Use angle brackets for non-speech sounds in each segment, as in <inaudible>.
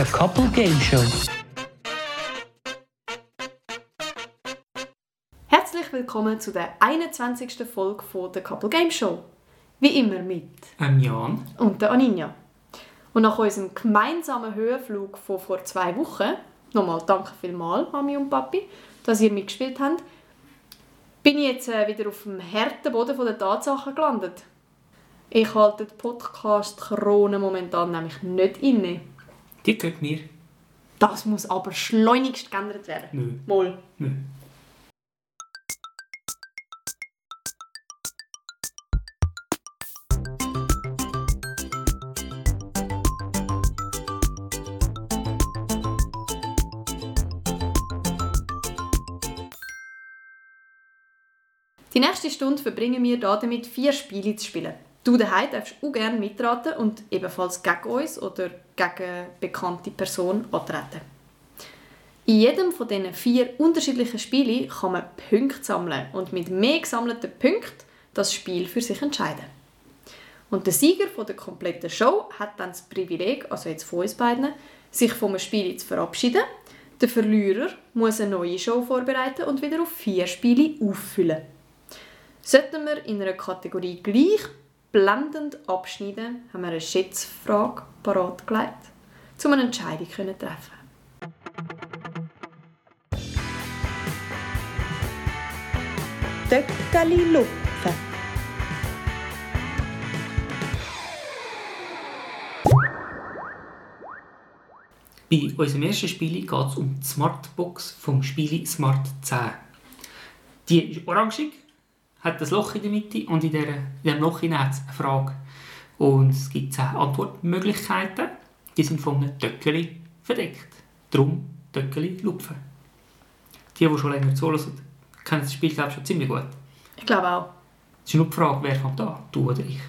Der Couple Game Show. Herzlich willkommen zu der 21. Folge von der Couple Game Show. Wie immer mit Ähm, Jan. und der Aninja. Und nach unserem gemeinsamen Höhenflug von vor zwei Wochen, nochmal danke vielmals, Mami und Papi, dass ihr mitgespielt habt, bin ich jetzt äh, wieder auf dem harten Boden der Tatsachen gelandet. Ich halte die Podcast-Krone momentan nämlich nicht inne. Die gehört mir. Das muss aber schleunigst geändert werden. Nö. Moll. Nö. Die nächste Stunde verbringen wir hier damit, vier Spiele zu spielen. Du daheim darfst auch gerne mitraten und ebenfalls gegen uns oder gegen bekannte Person antreten. In jedem von diesen vier unterschiedlichen Spielen kann man Punkte sammeln und mit mehr gesammelten Punkten das Spiel für sich entscheiden. Und der Sieger von der kompletten Show hat dann das Privileg, also jetzt von uns beiden, sich vom Spiel zu verabschieden. Der Verlierer muss eine neue Show vorbereiten und wieder auf vier Spiele auffüllen. Sollten wir in einer Kategorie gleich blendend abschneiden, haben wir eine Schätzfrage parat gelegt, um eine Entscheidung zu treffen. Töckeli lupfen. Bei unserem ersten Spiel geht es um die Smartbox vom Spiel Smart 10. Die ist orangig, hat ein Loch in der Mitte und in, der, in diesem Loch hat es eine Frage. Und es gibt 10 Antwortmöglichkeiten. Die sind von einem Töckeli verdeckt. Darum Töckeli lupfen. Die, die schon länger zuhören, kennen das Spiel glaube ich, schon ziemlich gut. Ich glaube auch. Es ist nur die Frage, wer fängt an? Du oder ich?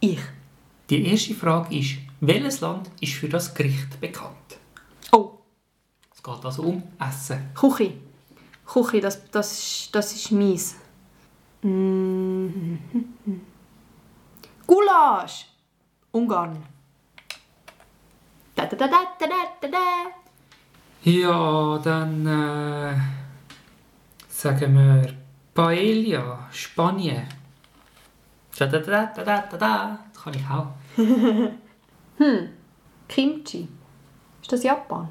Ich. Die erste Frage ist, welches Land ist für das Gericht bekannt? Oh, Es geht also um Essen. Küche. Küche, das, das, ist, das ist mies. Mm. Gulasch. Ungarn. Da, da, da, da, da, da, da. Ja, dann äh, sagen wir Paella, Spanien. Da, da, da, da, da, da, da. Das kann ich auch. <laughs> Kimchi. Ist das Japan?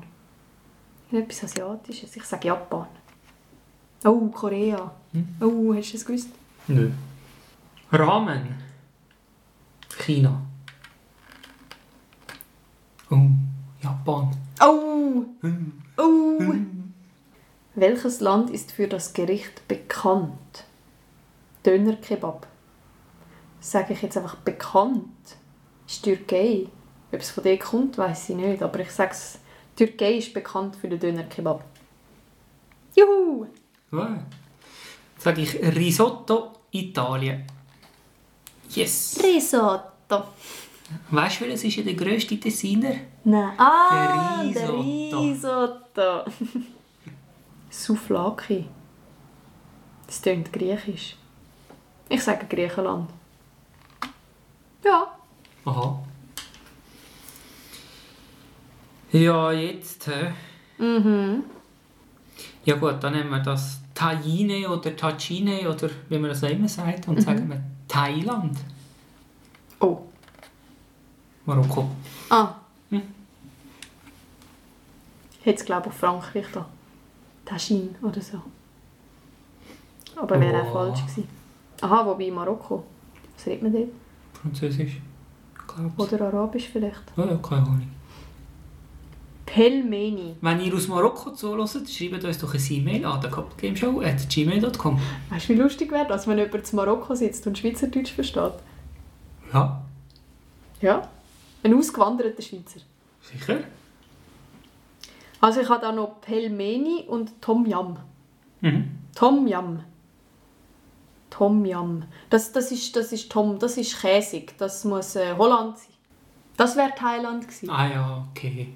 Etwas Asiatisches. Ich sage Japan. Oh, Korea. Oh, hast du es gewusst? Nö. Ramen. China. Oh, Japan. Oh! Oh! Welches Land ist für das Gericht bekannt? Dönerkebab. Sage ich jetzt einfach bekannt? Ist Türkei. Ob es von dir kommt, weiß ich nicht. Aber ich sage es, Türkei ist bekannt für den Dönerkebab. Juhu! Ja. Sage ich Risotto, Italien. Yes. Risotto. Weißt du, welches ist ja der grösste Designer? Nein. Ah, Der der Risotto. Risotto. <laughs> Souflaki. Das klingt griechisch. Ich sage Griechenland. Ja. Aha. Ja, jetzt. Hä? Mhm. Ja gut, dann nehmen wir das Tajine oder Tacine oder wie man das auch immer sagt und sagen wir Thailand. Oh. Marokko. Ah. Hm. Ich es glaube auf Frankreich da. Taschin oder so. Aber wäre auch Oh. falsch gewesen. Aha, wobei Marokko. Was redet man dort? Französisch. Glaub's. Oder Arabisch vielleicht? Ja, ja, keine Ahnung. Pelmeni. Wenn ihr aus Marokko zuhört, schreibt uns doch eine E-Mail an thecouplegameshow.gmail.com Weißt du, wie lustig wäre das, wenn jemand in Marokko sitzt und Schweizerdeutsch versteht? Ja, Ja. Ein ausgewanderter Schweizer. sicher. Also ich habe da noch Pelmeni und Tom Yam. Mhm. Tom Yam. Tom Yam. Das, das, ist, das ist Tom, das ist käsig. Das muss äh, Holland sein. Das wäre Thailand gewesen. Ah ja, okay.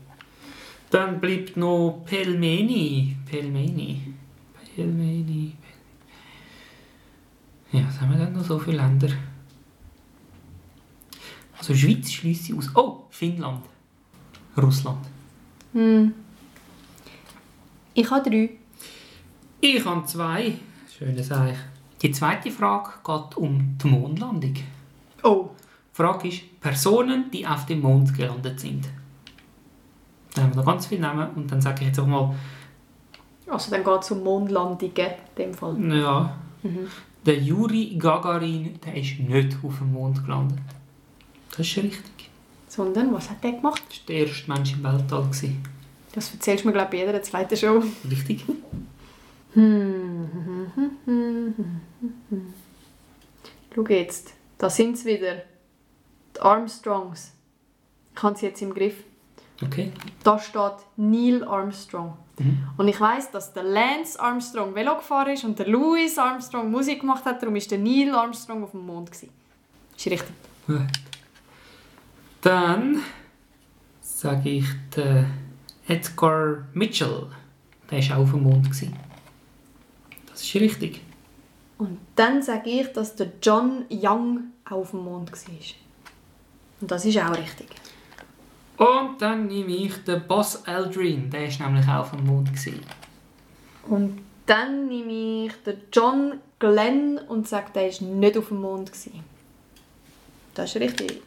Dann bleibt noch Pelmeni. Pelmeni. Pelmeni. Ja, was haben wir denn noch so viele Länder? Also Schweiz schließe ich aus. Oh, Finnland. Russland. Hm. Ich habe drei. Ich habe zwei. Schönes Eich. Die zweite Frage geht um die Mondlandung. Oh. Die Frage ist, Personen, die auf dem Mond gelandet sind. Da haben wir noch ganz viele Namen und dann sage ich jetzt auch mal, Also dann geht es um Mondlandungen in dem Fall. ja, Mhm. der Juri Gagarin, der ist nicht auf dem Mond gelandet. Das ist richtig. Sondern, was hat der gemacht? Das war der erste Mensch im Weltall. gewesen. Das erzählst du mir, glaube ich, jeder zweiten Show. Richtig? Schau jetzt, da sind sie wieder. Die Armstrongs. Ich habe sie jetzt im Griff. Okay. Da steht Neil Armstrong. Mhm. Und ich weiß, dass der Lance Armstrong Velo gefahren ist und der Louis Armstrong Musik gemacht hat. Darum ist der Neil Armstrong auf dem Mond. Gewesen. Ist richtig. Gut. Dann sage ich der Edgar Mitchell. Der war auch auf dem Mond. gewesen. Das ist richtig. Und dann sage ich, dass der John Young auch auf dem Mond war. Und das ist auch richtig. Und dann nehme ich den Boss Aldrin. Der war nämlich auch auf dem Mond. Und dann nehme ich den John Glenn und sage, der war nicht auf dem Mond. Das ist richtig.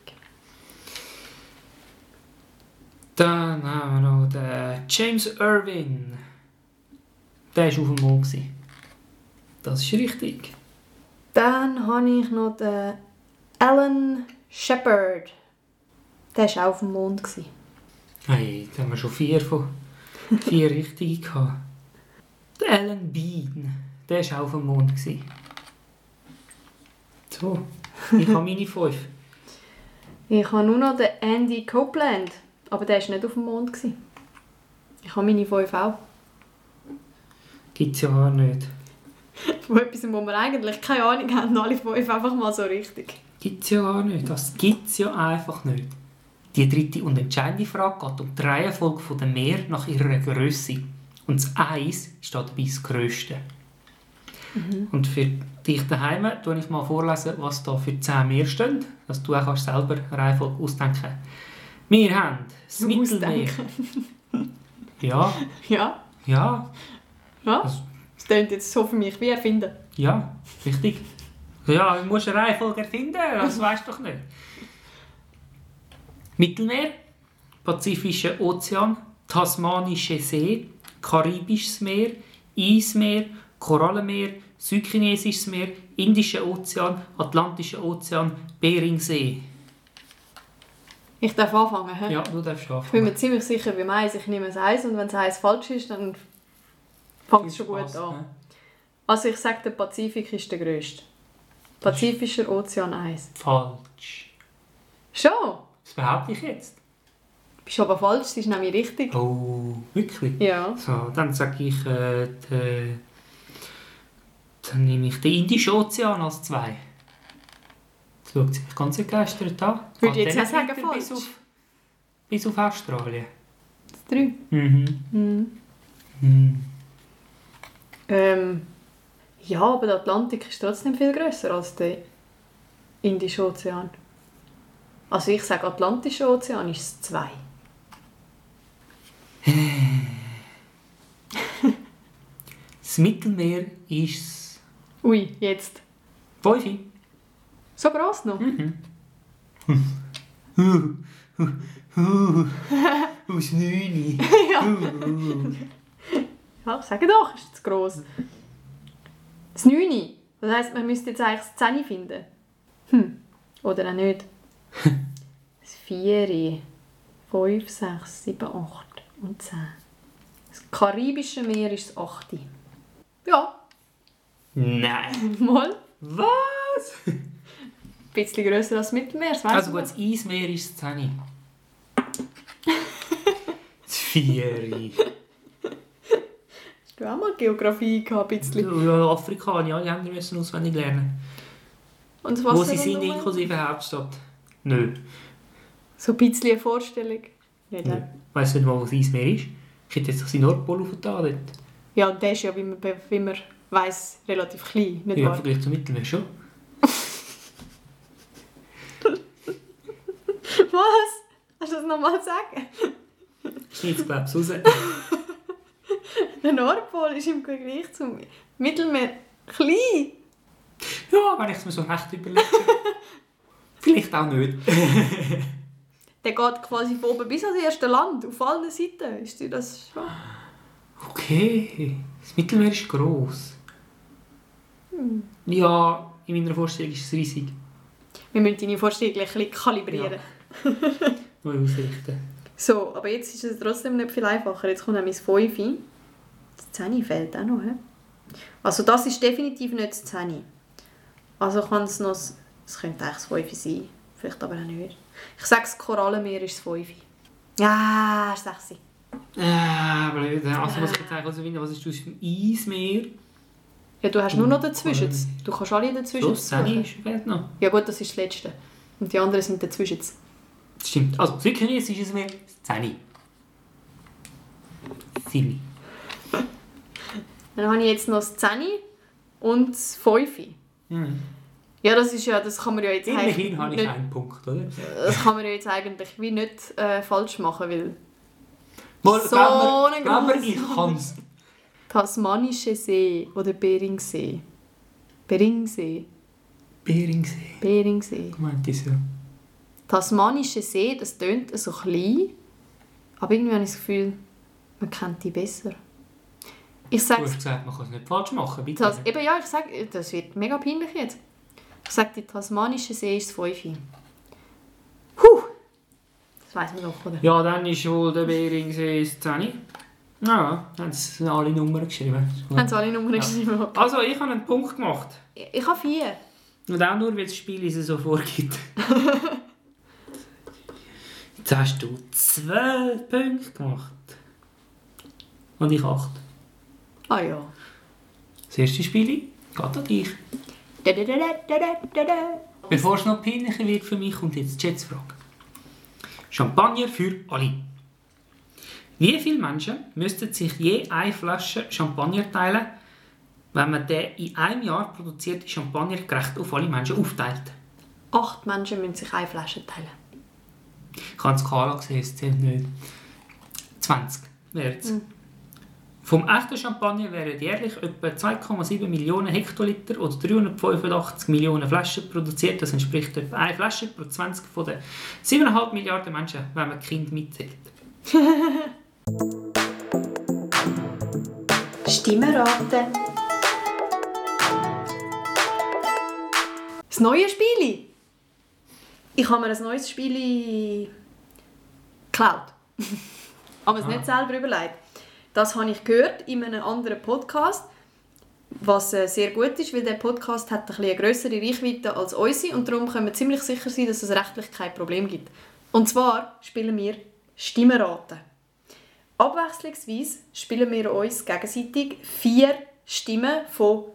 Dann haben wir noch den James Irwin. Der war auf dem Mond. Das ist richtig. Dann habe ich noch den Alan Shepard. Der war auch auf dem Mond. Hey, da haben wir schon vier von vier <laughs> richtige gehabt. Der Alan Bean, der war auch auf dem Mond. So, ich habe meine fünf. Ich habe nur noch den Andy Copeland. Aber der war nicht auf dem Mond. Ich habe meine fünf auch. Gibt es ja gar nicht. <laughs> Von etwas, wo wir eigentlich keine Ahnung haben, alle fünf einfach mal so richtig. Gibt es ja gar nicht. Das gibt es ja einfach nicht. Die dritte und entscheidende Frage geht um die Reihenfolge der Meer nach ihrer Größe. Und das Eis ist dabei das Grösste. Und für dich daheim tue ich mal vorlesen, was da für 10 Meer stehen, dass du auch kannst selber eine Reihenfolge ausdenken Wir haben das Mittelmeer. Ja, Ja, ja, ja. Das- Das klingt jetzt so für mich wie erfinden. ja, richtig. Ja, du musst eine Reihenfolge erfinden, das weißt du doch nicht. Mittelmeer, Pazifischer Ozean, Tasmanische See, Karibisches Meer, Eismeer, Korallenmeer, Südchinesisches Meer, Indischer Ozean, Atlantischer Ozean, Beringsee. Ich darf anfangen. He? Ja, du darfst Ich bin anfangen. mir ziemlich sicher beim Eis. Ich nehme das Eis und wenn das Eis falsch ist, dann fängt es schon gut Spaß, an. ne? Also ich sage, der Pazifik ist der grösste. Pazifischer Ozean Eis. Falsch. Schon? Das behaupte ich jetzt. Bist aber falsch, das ist nämlich richtig. Oh, wirklich? Ja. So, dann sage ich, äh, de, dann nehme ich den Indischen Ozean als zwei. Das schaut sich ganz entgeistert an. Würde ich jetzt auch sagen, weiter bis falsch. auf, bis auf Australien. Das drei. Mhm. Mhm. Mhm. Ähm, ja, aber der Atlantik ist trotzdem viel grösser als der Indische Ozean. Also ich sage, Atlantischer Ozean ist es zwei. <laughs> Das Mittelmeer ist Ui, jetzt. Fünfi. So gross noch? Mhm. <laughs> Aus neun. <laughs> Ja, sage doch, ist zu gross. Das 9. Das heisst, man müsste jetzt eigentlich das 10 finden. Hm. Oder auch nicht. Das 4, 5, 6, 7, 8 und 10. Das Karibische Meer ist das 8. Ja, Nein. <laughs> mal. Was? Ein <laughs> bisschen grösser als das Mittelmeer, das Also gut, das Eismeer ist das 10. <laughs> Das Vieri. Du hast auch mal Geografie gehabt, ein bisschen. Ja, Afrikaner, ja, die müssen auswendig lernen. Und das Wo sie sind, inklusive Hauptstadt. Nö. So ein bisschen eine Vorstellung. Nicht, Nö. Weißt du nicht mal, wo das Eismeer ist? Ich hätte jetzt doch seinen Nordpol aufgetan dort. Ja, und der ist ja, wie man, wie man weiss, relativ klein, nicht Ja, im? Vergleich zum Mittelmeer schon. <laughs> Was? Hast du das nochmal sagen? schneide glaube ich raus. <laughs> Der Nordpol ist im Vergleich zum Mittelmeer klein. Ja, wenn ich es mir so recht überlege. <laughs> Vielleicht auch nicht. <laughs> Der geht quasi von oben bis ans erste Land, auf allen Seiten. Ist dir das schon? Okay, das Mittelmeer ist gross. Hm. Ja, in meiner Vorstellung ist es riesig. Wir müssen deine Vorstellung ein bisschen kalibrieren. <laughs> Neu ausrichten. So, aber jetzt ist es trotzdem nicht viel einfacher. Jetzt kommt nämlich das 5. Das 10 fehlt auch noch. He? Also das ist definitiv nicht das 10. Also kann es noch... das- Es könnte eigentlich das 5 sein. Vielleicht aber auch nicht. Ich sage, das Korallenmeer ist das 5. Ja, ist 6. Ah, blöd. Also was ich jetzt eigentlich herausfinden, was ist aus dem Eismeer? Ja, du hast nur noch dazwischen. Du kannst alle dazwischen So, das suchen. ist noch. Ja gut, das ist das Letzte. Und die anderen sind dazwischen. Das stimmt. Also, Südkoreas ist es das Zähne. Simi. Dann habe ich jetzt noch das 10 und das 5. Mhm. Ja, das ist ja, das kann man ja jetzt Immerhin habe ich nicht, einen Punkt, oder? das kann man ja jetzt eigentlich wie nicht äh, falsch machen, weil Mal, So glaub mir, glaub mir, ich kann es. Tasmanische See oder Beringsee. Beringsee. Beringsee. Beringsee. Meint ich so. Tasmanische See, das tönt so klein, aber irgendwie habe ich das Gefühl, man kennt die besser. Ich Du sage hast gesagt, man kann es nicht falsch machen, bitte. Tas eben ja, ich sag, das wird mega peinlich jetzt. Ich sage, die tasmanische See ist das 5. Huh! Das weiß man doch, oder? Ja, dann ist wohl der Beringsee das Zähne. Ja, haben sie alle Nummern geschrieben. Haben sie alle Nummern geschrieben? Also, ich habe einen Punkt gemacht. Ich, ich habe vier. Und auch nur, weil das Spiel es so vorgibt. <laughs> Jetzt hast du zwölf Punkte gemacht. Und ich acht. Ah ja. Das erste Spiel geht an dich. Da, da, da, da, da, da, da. Bevor es noch peinlicher wird für mich, kommt jetzt die Schätzfrage. Champagner für alle. Wie viele Menschen müssten sich je eine Flasche Champagner teilen, wenn man den in einem Jahr produzierte Champagner gerecht auf alle Menschen aufteilt? Acht Menschen müssen sich eine Flasche teilen. Ich habe die Skala gesehen, es zählt nicht. 20 wäre es. Vom echten Champagner werden jährlich etwa 2,7 Millionen Hektoliter oder 385 Millionen Flaschen produziert. Das entspricht etwa eine Flasche pro 20 von den 7,5 Milliarden Menschen, wenn man Kind mitzählt. <laughs> Stimmenraten. Das neue Spiel. Ich habe mir ein neues Spiel geklaut. <laughs> Aber es Ah. nicht selber überlegt. Das habe ich gehört in einem anderen Podcast, was äh, sehr gut ist, weil der Podcast hat ein eine grössere Reichweite als unsere und darum können wir ziemlich sicher sein, dass es rechtlich kein Problem gibt. Und zwar spielen wir Stimmenraten. Abwechslungsweise spielen wir uns gegenseitig vier Stimmen von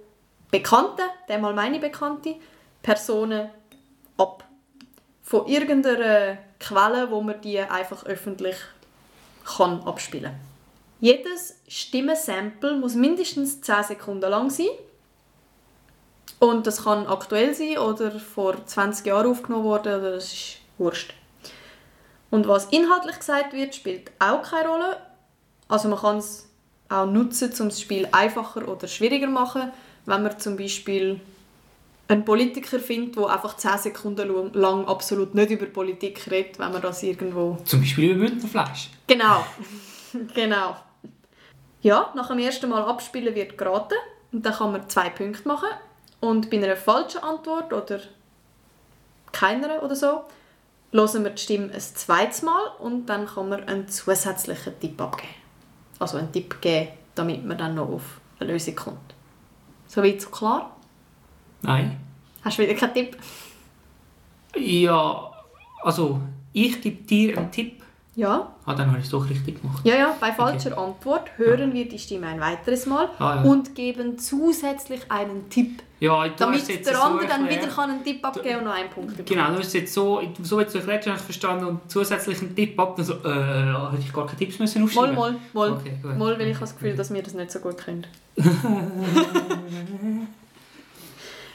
Bekannten, einmal meine Bekannte, Personen ab. Von irgendeiner Quelle, wo man die einfach öffentlich kann abspielen Jedes Stimmensample muss mindestens 10 Sekunden lang sein. Und das kann aktuell sein oder vor 20 Jahren aufgenommen worden, oder das ist wurscht. Und was inhaltlich gesagt wird, spielt auch keine Rolle. Also man kann es auch nutzen, um das Spiel einfacher oder schwieriger zu machen, wenn man zum Beispiel einen Politiker findet, der einfach 10 Sekunden lang absolut nicht über Politik redet, wenn man das irgendwo... Zum Beispiel über Bündnerfleisch. Genau, <laughs> genau. Ja, nach dem ersten Mal abspielen wird geraten und dann kann man zwei Punkte machen und bei einer falschen Antwort oder keiner oder so hören wir die Stimme ein zweites Mal und dann kann man einen zusätzlichen Tipp abgeben. Also einen Tipp geben, damit man dann noch auf eine Lösung kommt. Soweit so klar? Nein. Hast du wieder keinen Tipp? Ja, also ich gebe dir einen Tipp. Ja. Ah, dann habe ich es doch richtig gemacht. Ja, ja, bei falscher Antwort hören wir die Stimme ein weiteres Mal Ah, ja. und geben zusätzlich einen Tipp, Ja, du damit der so andere dann wieder kann einen Tipp abgeben und noch einen Punkt bekommen. Genau, du hast jetzt so, so jetzt erklärt, habe ich verstanden und zusätzlich einen Tipp ab. Also, äh, hätte ich gar keine Tipps müssen Mal, aufschreiben mal, mal. Okay, gut. mal, weil ich habe das Gefühl, dass wir das nicht so gut können. <laughs>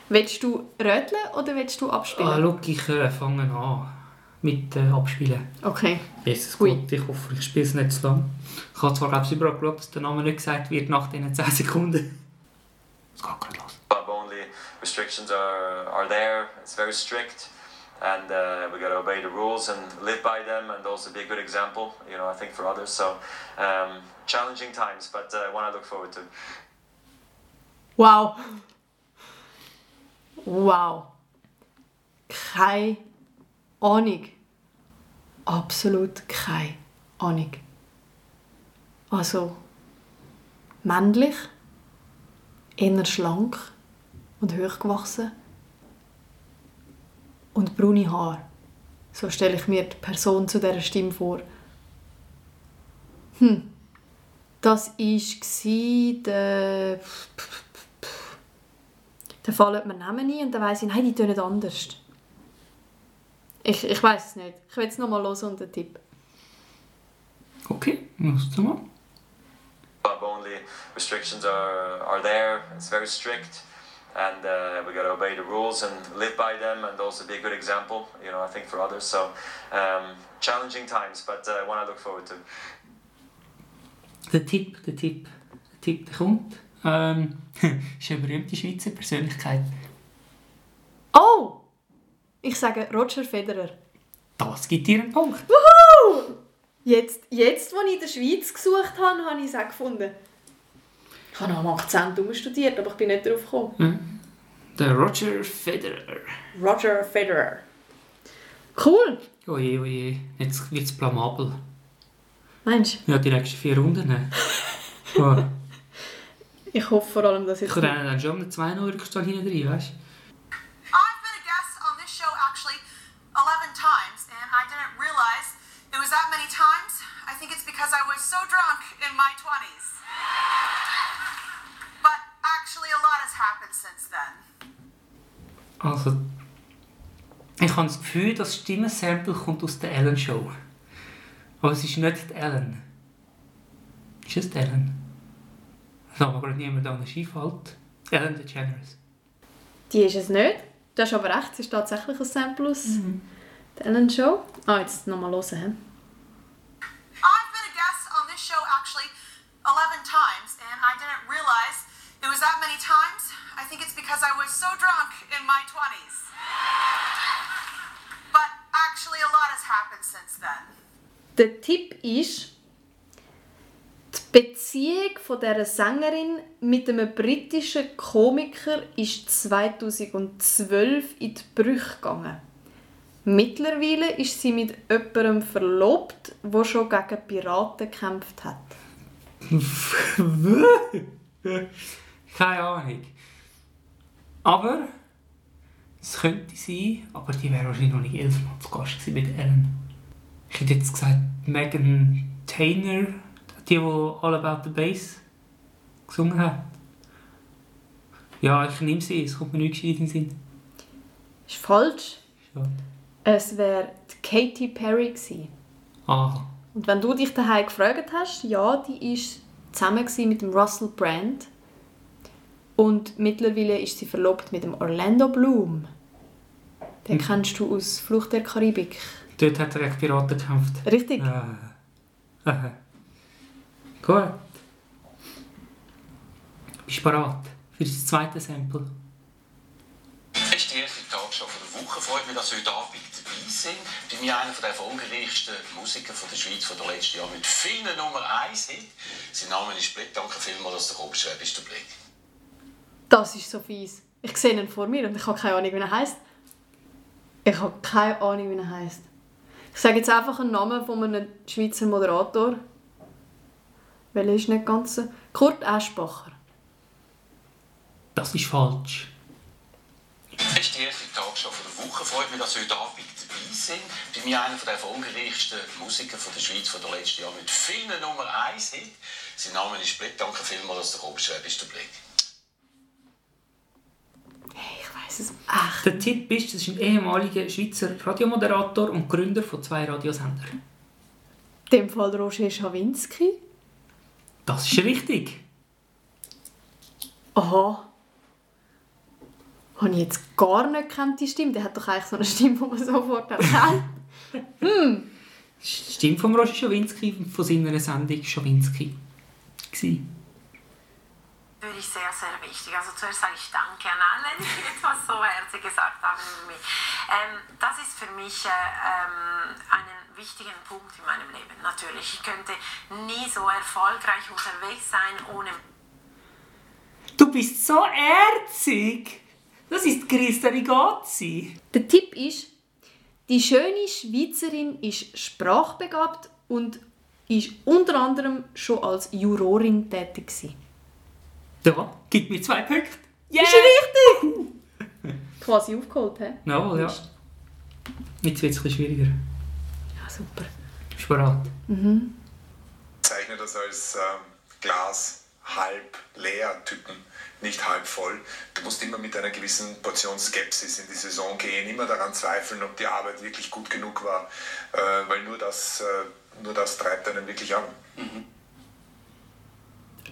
willst du röteln oder willst du abspielen? Ah, schau, ich äh, fange an. Mit äh, abspielen. Okay. Jesus Ui. Gott, ich hoffe, ich spiele es nicht zu lang. Ich habe zwar glaube ich überall geschaut, dass der Name nicht gesagt wird nach diesen 10 Sekunden. Es geht gerade los. Club only restrictions are, are there. It's very strict, and uh, we got to obey the rules and live by them, and also be a good example. You know, I think for others. So um, challenging times, but uh, one I look forward to. Wow. Wow. Keine Ahnung. Absolut keine Ahnung. Also, männlich, eher schlank und hochgewachsen und braune Haare. So stelle ich mir die Person zu dieser Stimme vor. Hm. Das war der... Dann fallen mir Namen ein und dann weiss ich, nein, die tönen anders. Ich, ich weiß es nicht. Ich will es nochmal hören und einen Tipp. Okay, los zum mal. Club only restrictions are, are there. It's very strict, and uh, we got to obey the rules and live by them, and also be a good example. You know, I think for others. So um, challenging times, but uh, one I look forward to. Der Tipp, der Tipp, der Tipp, der kommt. Ähm, <laughs> ist eine berühmte Schweizer Persönlichkeit. Oh! Ich sage Roger Federer. Das gibt dir einen Punkt. Jetzt, jetzt, als ich in der Schweiz gesucht habe, habe ich es auch gefunden. Ich habe noch am Akzent studiert, aber ich bin nicht darauf gekommen. Der Roger Federer. Roger Federer. Cool! Oje, oje, jetzt wird es blamabel. Mensch, Ja, die nächsten vier Runden. <laughs> Oh. ich hoffe vor allem, dass Ich jetzt... habe dann schon 2 Uhr gestanden hinten drin, weißt du? I've been a guest on this show actually 11 times, and I didn't realize it was that many times. I think it's because I was so drunk in my 20s. But actually, a lot has happened since then. Also, ich habe das Gefühl, das Stimmensample kommt aus der Ellen Show. Aber es ist nicht die Ellen. Ist es die Ellen? Da aber gerade niemand an den Skifällt. Ellen DeGeneres. Die ist es nicht. Du hast aber recht, es ist tatsächlich ein Sample aus der Ellen Show. Ah, jetzt nochmal hören. hä? I've been a guest on this show actually 11 times, and I didn't realize it was that many times. I think it's because I was so drunk in my 20s. But actually, a lot has happened since then. Der Tipp ist, die Beziehung von dieser Sängerin mit einem britischen Komiker ist 2012 in die Brüche gegangen. Mittlerweile ist sie mit jemandem verlobt, der schon gegen Piraten gekämpft hat. <laughs> <laughs> Keine Ahnung. Aber es könnte sein, aber die wäre wahrscheinlich noch nicht elfmal zu Gast gewesen mit Ellen. Ich hätte jetzt gesagt Megan Taylor, die, die All About the Bass gesungen hat. Ja, ich nehme sie, es kommt mir nicht gescheit in den Sinn. Ist falsch. Schade. Es wäre Katy Perry gewesen. Ah, Und wenn du dich daheim gefragt hast, ja, die ist zusammen mit dem Russell Brand und mittlerweile ist sie verlobt mit dem Orlando Bloom. Den kennst du aus Flucht der Karibik. dort hat er gegen Piraten gekämpft. Richtig? Ah. Aha. <laughs> Gut. Bist du bereit für das zweite Sample? Es ist die erste von der Woche. Freut mich, dass Sie heute Abend dabei sind. Bei mir einer der erfolgreichsten Musiker von der Schweiz von den letzten Jahren mit vielen Nummer 1 Hit. Sein Name ist Blick. Danke vielmals, dass du gekommen bist. Wer bist du, Blick? Das ist so fies. Ich sehe ihn vor mir und ich habe keine Ahnung, wie er heißt. Ich habe keine Ahnung, wie er heißt. Ich sage jetzt einfach einen Namen von einem Schweizer Moderator. Welcher ist nicht ganz? Kurt Eschbacher. Das ist falsch. Es ist die erste von der Woche. Freut mich, dass Sie heute Abend dabei sind. Bei mir einer der erfolgreichsten Musiker von der Schweiz von den letzten Jahren mit vielen Nummer 1 Hit. Sein Name ist Blick. Danke vielmals, dass du gekommen bist. Wer bist du, Blick? Weiß es echt. Der Tipp ist, das ist ein ehemaliger Schweizer Radiomoderator und Gründer von zwei Radiosendern. In dem Fall Roger Schawinski. Das ist richtig. Aha. Habe ich jetzt gar nicht gekannt, die Stimme? Der hat doch eigentlich so eine Stimme, die man sofort erkennt. Stimmt vom Roger Schawinski und von seiner Sendung Schawinski. Gewesen. Würde ich sehr, sehr wichtig. Also zuerst sage ich Danke an alle, <laughs> die etwas so herzlich gesagt haben über mich. Ähm, das ist für mich äh, ähm, einen wichtigen Punkt in meinem Leben, natürlich. Ich könnte nie so erfolgreich unterwegs sein ohne Du bist so erzig! Das ist Christa Rigazzi. Der Tipp ist, die schöne Schweizerin ist sprachbegabt und ist unter anderem schon als Jurorin tätig gewesen. Da, gib mir zwei Punkte. Yeah! Ist richtig! Quasi aufgeholt, hä? Jawohl, ja. Jetzt wird es ein bisschen schwieriger. Ja, super. Bist du bereit? bezeichne das als ähm, Glas halb leer Typen, nicht halb voll. Du musst immer mit einer gewissen Portion Skepsis in die Saison gehen, immer daran zweifeln, ob die Arbeit wirklich gut genug war, äh, weil nur das, äh, nur das treibt einen wirklich an.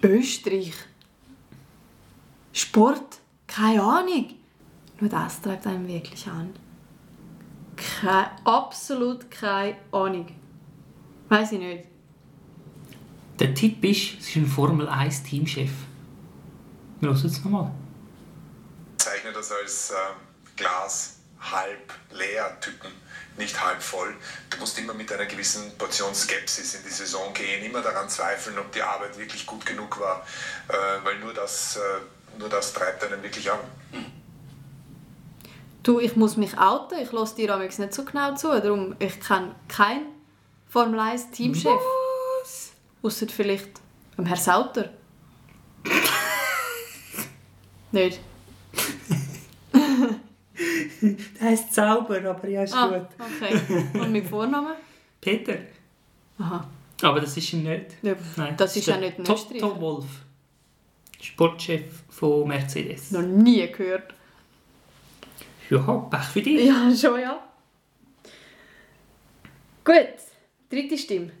Österreich. Sport? Keine Ahnung. Nur das treibt einen wirklich an. Keine, absolut keine Ahnung. Weiß ich nicht. Der Tipp ist, es ist ein Formel 1 Teamchef. Wir hören es nochmal. bezeichne das als ähm, Glas halb leer Typen, nicht halb voll. Du musst immer mit einer gewissen Portion Skepsis in die Saison gehen, immer daran zweifeln, ob die Arbeit wirklich gut genug war, äh, weil nur das, äh, nur das treibt einen wirklich an. Du, ich muss mich outen. Ich lasse dir amigs nicht so genau zu. Darum, ich kenne keinen Formel 1 Teamchef. Ausser vielleicht am Herr Sauter. nicht? <laughs> Der heisst Zauber, aber ja, ist Ah, okay. Und mit Vornamen? <laughs> Peter. Aha. Aber das ist er nicht. Ja, Nein, das ist ja nicht ein Toto Österreicher. Wolf. Sportchef von Mercedes. Noch nie gehört. Ja, Pech für dich. Ja, schon, ja. Gut. Dritte Stimme.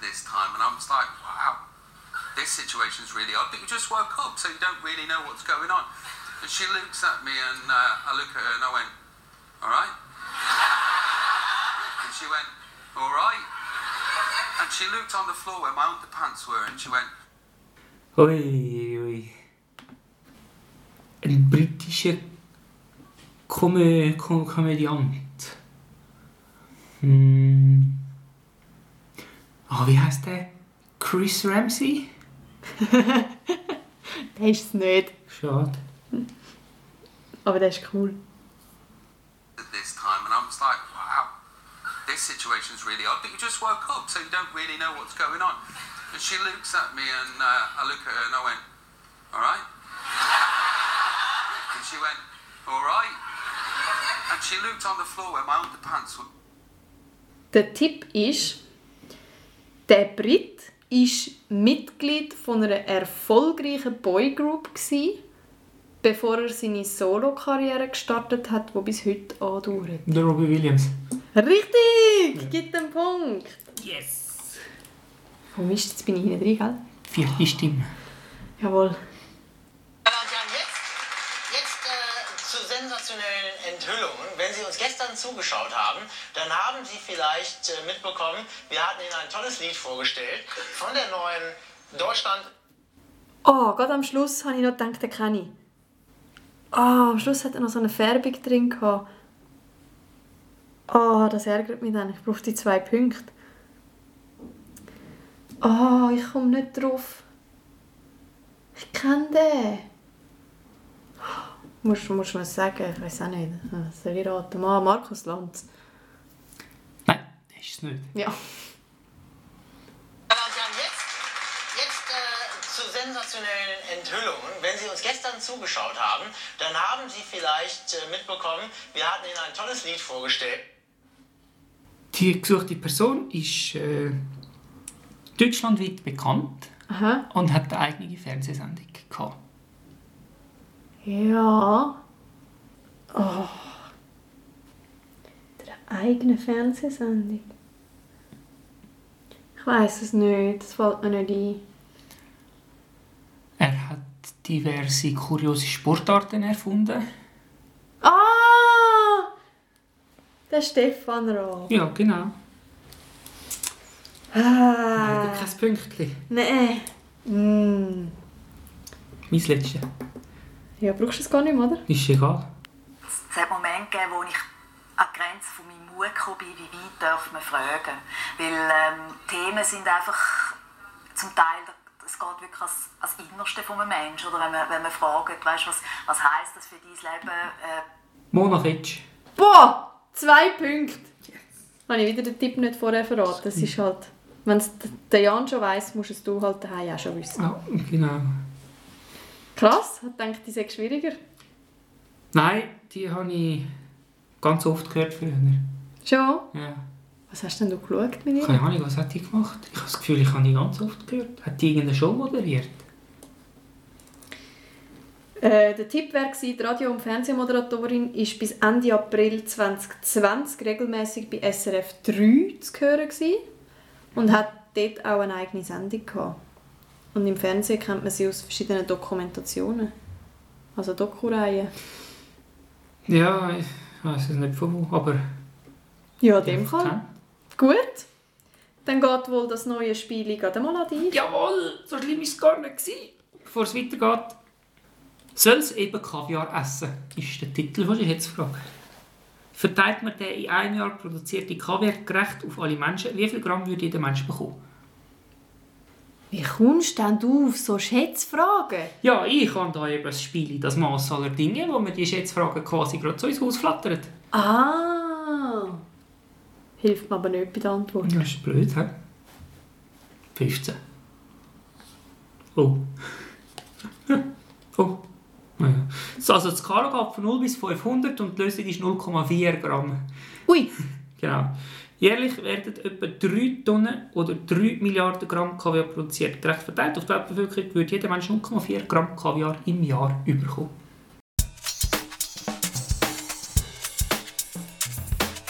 this time, and I was like, wow, this situation's really odd. But you just woke up, so you don't really know what's going on. And she looks at me, and uh, I look at her, and I went, all right. And she went, all right. And she looked on the floor where my underpants were, and she went, Ui, Ein britischer Komö Kom Komödiant. Hm. Ah, wie heißt der? Chris Ramsey? <laughs> Der ist es nicht. Schade. Aber der ist cool. this time, and I was like, wow, this situation's really odd. But you just woke up, so you don't really know what's going on. And she looks at me, and uh, I look at her, and I went, all right. And she went, all right. And she looked on the floor where my underpants were. Der Tipp ist, der Brit ist Mitglied von einer erfolgreichen Boygroup bevor er seine Solo-Karriere gestartet hat, die bis heute andauert. Der Robbie Williams. Richtig! Gibt einen Punkt. Yes! Oh Mist, jetzt bin ich hinten drin, gell? Vierte Stimme. Jawohl. Meine Damen und Herren, jetzt, jetzt äh, zu sensationellen Enthüllungen. Wenn Sie uns gestern zugeschaut haben, dann haben Sie vielleicht äh, mitbekommen, wir hatten Ihnen ein tolles Lied vorgestellt von der neuen Deutschland. Oh, gerade am Schluss habe ich noch gedacht, den kenne ich. Oh, am Schluss hat er noch so eine Färbung drin. Gehabt. Oh, das ärgert mich dann. Ich brauche die zwei Punkte. Oh, ich komme nicht drauf. Ich kenne den. Musst du mir sagen, ich weiß auch nicht. Was Soll ich raten? Ah, Markus Lanz. Nein, das ist es nicht. Ja. Äh, zu sensationellen Enthüllungen. Wenn Sie uns gestern zugeschaut haben, dann haben Sie vielleicht äh, mitbekommen, wir hatten Ihnen ein tolles Lied vorgestellt. Die gesuchte Person ist äh, deutschlandweit bekannt Aha. und hat eine eigene Fernsehsendung gehabt. Ja. Oh. Der eigene Fernsehsendung. Ich weiß es nicht, das fällt mir nicht ein. Er hat diverse kuriose Sportarten erfunden. Ah! Der Stefan Raab. Ja, genau. Ah. Leider kein Pünktchen. Nein. Mm. Mein letztes. Ja, brauchst du es gar nicht mehr, oder? Ist egal. Es hat Momente gegeben, wo ich an die Grenze von meinem Mut gekommen bin, wie weit darf man fragen. Weil ähm, Themen sind einfach zum Teil, es geht wirklich ans, ans Innerste von einem Menschen. Oder wenn man, wenn man fragt, weißt, was, was heisst das für dein Leben? Äh, Mona Fetsch. Boah! Zwei Punkte! Habe ich wieder den Tipp nicht vorher verraten. Das ist halt... Wenn es der Jan schon weiss, musst es du halt daheim auch schon wissen. Ja, genau. Krass, ich dachte, die sei schwieriger. Nein, die habe ich ganz oft gehört früher. Schon? Ja. Was hast denn du geschaut mit ihr? Keine Ahnung, was hat die gemacht? Ich habe das Gefühl, ich habe die ganz oft gehört. Hat die irgendeine Show moderiert? Äh, der Tipp wäre gewesen, die Radio- und Fernsehmoderatorin ist bis Ende April 2020 regelmäßig bei SRF 3 zu hören gewesen und hat dort auch eine eigene Sendung gehabt. Und im Fernsehen kennt man sie aus verschiedenen Dokumentationen. Also Dokureihen. Ja, ich weiß es nicht von wo, aber... Ja, in dem Ja, Fall. Gut. Dann geht wohl das neue Spiel gerade mal an dich. Jawohl, so schlimm war es gar nicht. gewesen. Bevor es weitergeht. Soll es eben Kaviar essen? Ist der Titel von der Hetzfrage. Verteilt man den in einem Jahr produzierte Kaviar gerecht auf alle Menschen, wie viel Gramm würde jeder Mensch bekommen? Wie kommst denn du auf so Schätzfragen? Ja, ich habe da eben ein Spiel, das Maß aller Dinge, wo man die Schätzfragen quasi gerade zu uns Haus flattert. Ah. Hilft mir aber nicht bei der Antwort. Das ist blöd, hä? 15. Oh. <laughs> oh. Naja. So, Also die Skala geht von 0 bis 500 und die Lösung ist 0,4 Gramm. Ui. <laughs> Genau. Jährlich werden etwa 3 Tonnen oder 3 Milliarden Gramm Kaviar produziert. Gerecht verteilt auf die Weltbevölkerung würde jeder Mensch 0,4 Gramm Kaviar im Jahr überkommen.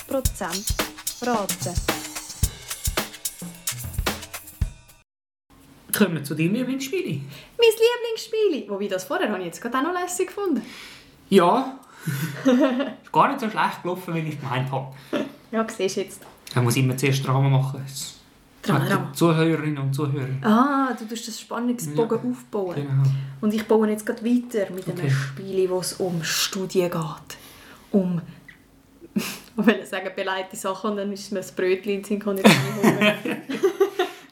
Prozent raten. Kommen wir zu deinem Lieblingsspiel. Mein Lieblingsspiel. Wobei das vorher habe ich jetzt gerade auch noch lässig gefunden. Ja. <laughs> ist gar nicht so schlecht gelaufen, wie ich gemeint habe. Ja, siehst du jetzt. Man muss immer zuerst Drama machen. Drama, Zuhörerinnen und Zuhörer. Ah, du tust das Spannungsbogen Ja. aufbauen. Genau. Und ich baue jetzt gerade weiter mit einem Okay. Spiel, wo es um Studien geht. Um, <laughs> ich will sagen, beleidigte Sachen und dann ist mir das Brötchen in den ich. <laughs> <laughs>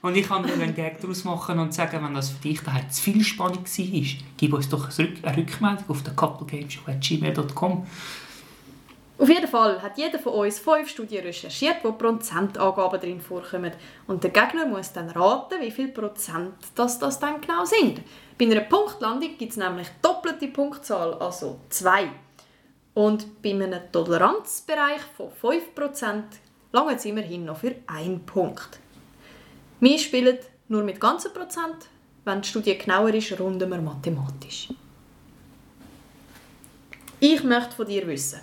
Und ich kann dir einen Gag daraus machen und sagen, wenn das für dich daheim zu viel Spannung war, gib uns doch eine Rückmeldung auf der couplegameshow.gmail.com. Auf jeden Fall hat jeder von uns fünf Studien recherchiert, wo Prozentangaben drin vorkommen. Und der Gegner muss dann raten, wie viel Prozent das, das dann genau sind. Bei einer Punktlandung gibt es nämlich doppelte Punktzahl, also zwei. Und bei einem Toleranzbereich von 5% lange es immerhin noch für einen Punkt. Wir spielen nur mit ganzen Prozent. Wenn die Studie genauer ist, runden wir mathematisch. Ich möchte von dir wissen,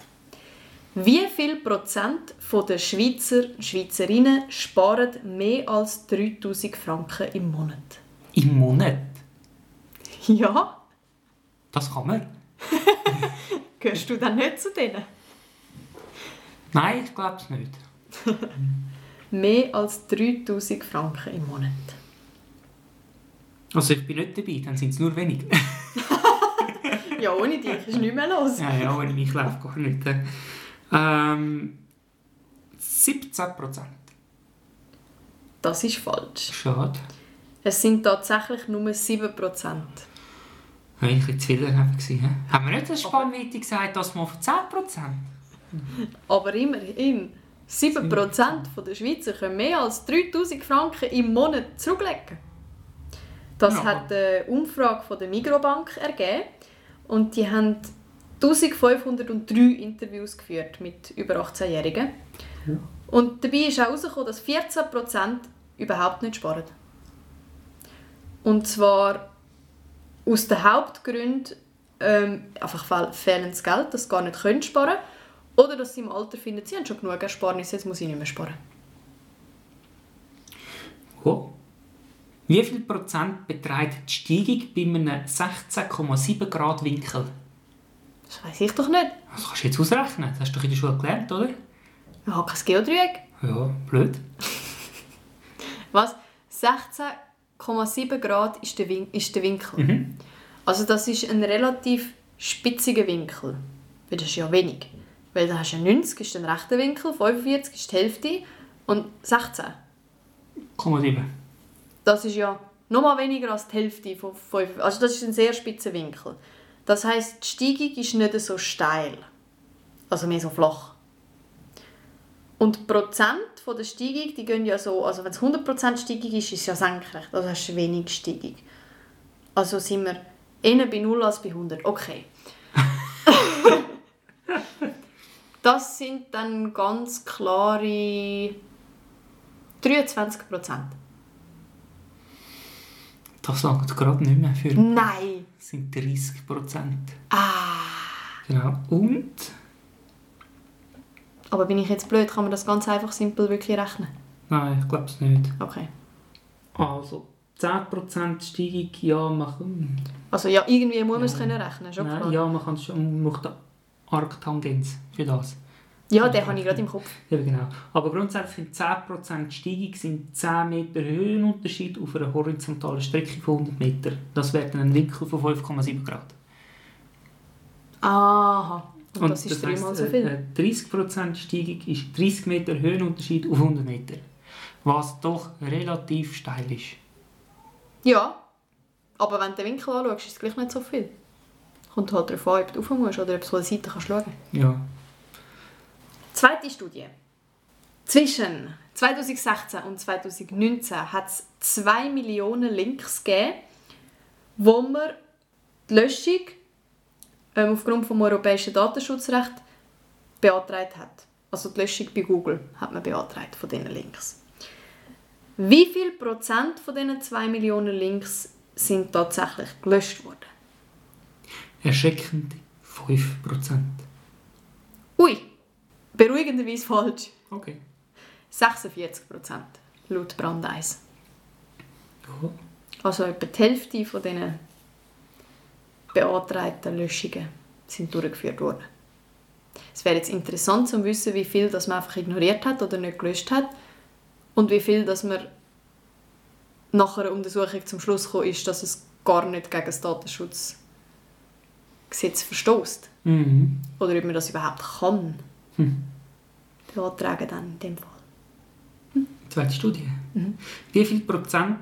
wie viel Prozent der Schweizer und Schweizerinnen sparen mehr als 3000 Franken im Monat? Im Monat? Ja, Das kann man. <laughs> gehörst du dann nicht zu denen? Nein, ich glaube es nicht. <laughs> Mehr als 3000 Franken im Monat. Also ich bin nicht dabei, dann sind es nur wenig. <laughs> Ja, ohne dich ist nichts mehr los. ja, ja, ohne mich läuft gar nicht. Ähm, 17 Prozent. Das ist falsch. Schade. Es sind tatsächlich nur 7 Prozent. Habe ich wieder gewesen, hä? Haben wir nicht eine Spannweite gesagt, dass wir von 10 Prozent? Aber immerhin, 7 Prozent der Schweizer können mehr als 3000 Franken im Monat zurücklegen. Das Ja. hat eine Umfrage von der Migrobank ergeben. Und die haben 1503 Interviews geführt mit über 18-Jährigen. Und dabei ist auch herausgekommen, dass 14% überhaupt nicht sparen. Und zwar aus den Hauptgründen ähm, einfach fehl- fehlendes Geld, dass sie gar nicht können sparen Oder dass sie im Alter finden, sie haben schon genug Ersparnisse, jetzt muss ich nicht mehr sparen. Oh. Wie viel Prozent beträgt die Steigung bei einem 16,7 Grad Winkel? Das weiß ich doch nicht. Das kannst du jetzt ausrechnen. Das hast du doch in der Schule gelernt, oder? Ich habe kein Geodreieck. Ja, blöd. <laughs> Was? 16,7 Grad ist der, Win ist der Winkel. Mhm. Also das ist ein relativ spitziger Winkel. Weil das ist ja wenig. Weil da hast du 90 ist der rechte Winkel, 45 ist die Hälfte und 16. 0,7. Das ist ja noch mal weniger als die Hälfte von 5. Also das ist ein sehr spitzer Winkel. Das heißt, die Steigung ist nicht so steil. Also mehr so flach. Und die Prozent von der Steigung, die gehen ja so, also wenn es 100% Steigung ist, ist es ja senkrecht. Also hast du wenig Steigung. Also sind wir eher bei 0 als bei 100. Okay. <laughs> das sind dann ganz klare 23% Das langt gerade nicht mehr für. Nein! Das sind 30 Prozent. Ah! Genau. Und? Aber bin ich jetzt blöd, kann man das ganz einfach simpel wirklich rechnen? Nein, ich glaube es nicht. Okay. Also, 10% Steigung, ja, man Also ja, irgendwie muss man es Ja. können rechnen, schon klar. Nein, ja, man kann es schon, man macht eine Arctangenz für das. Ja, den habe ich gerade im Kopf. Ja, genau. Aber grundsätzlich sind 10% Steigung sind 10 Meter Höhenunterschied auf einer horizontalen Strecke von 100 Meter. Das wäre dann ein Winkel von 5,7 Grad. Aha. Und, das ist heisst, dreimal so äh, viel. äh, 30% Steigung ist 30 Meter Höhenunterschied auf 100 Meter. Was doch relativ steil ist. Ja. Aber wenn du den Winkel anschaust, ist es gleich nicht so viel. Kommt halt darauf an, ob du rauf musst oder ob du von der Seite kannst schauen Ja. Zweite Studie. Zwischen 2016 und 2019 hat es 2 Millionen Links gegeben, wo man die Löschung ähm, aufgrund des europäischen Datenschutzrecht beantragt hat. Also die Löschung bei Google hat man beantragt von diesen Links. Wie viel Prozent von diesen 2 Millionen Links sind tatsächlich gelöscht worden? Erschreckend 5%. Ui, beruhigenderweise falsch. Okay. 46 Prozent laut Brandeis. Ja. Also etwa die Hälfte von diesen beantragten Löschungen sind durchgeführt worden. Es wäre jetzt interessant zu wissen, wie viel das man einfach ignoriert hat oder nicht gelöscht hat und wie viel dass man nach einer Untersuchung zum Schluss gekommen ist, dass es gar nicht gegen das Datenschutzgesetz verstößt Mhm. oder ob man das überhaupt kann Hm. beantragen dann in dem Fall. Zweite Studie. Wie viel Prozent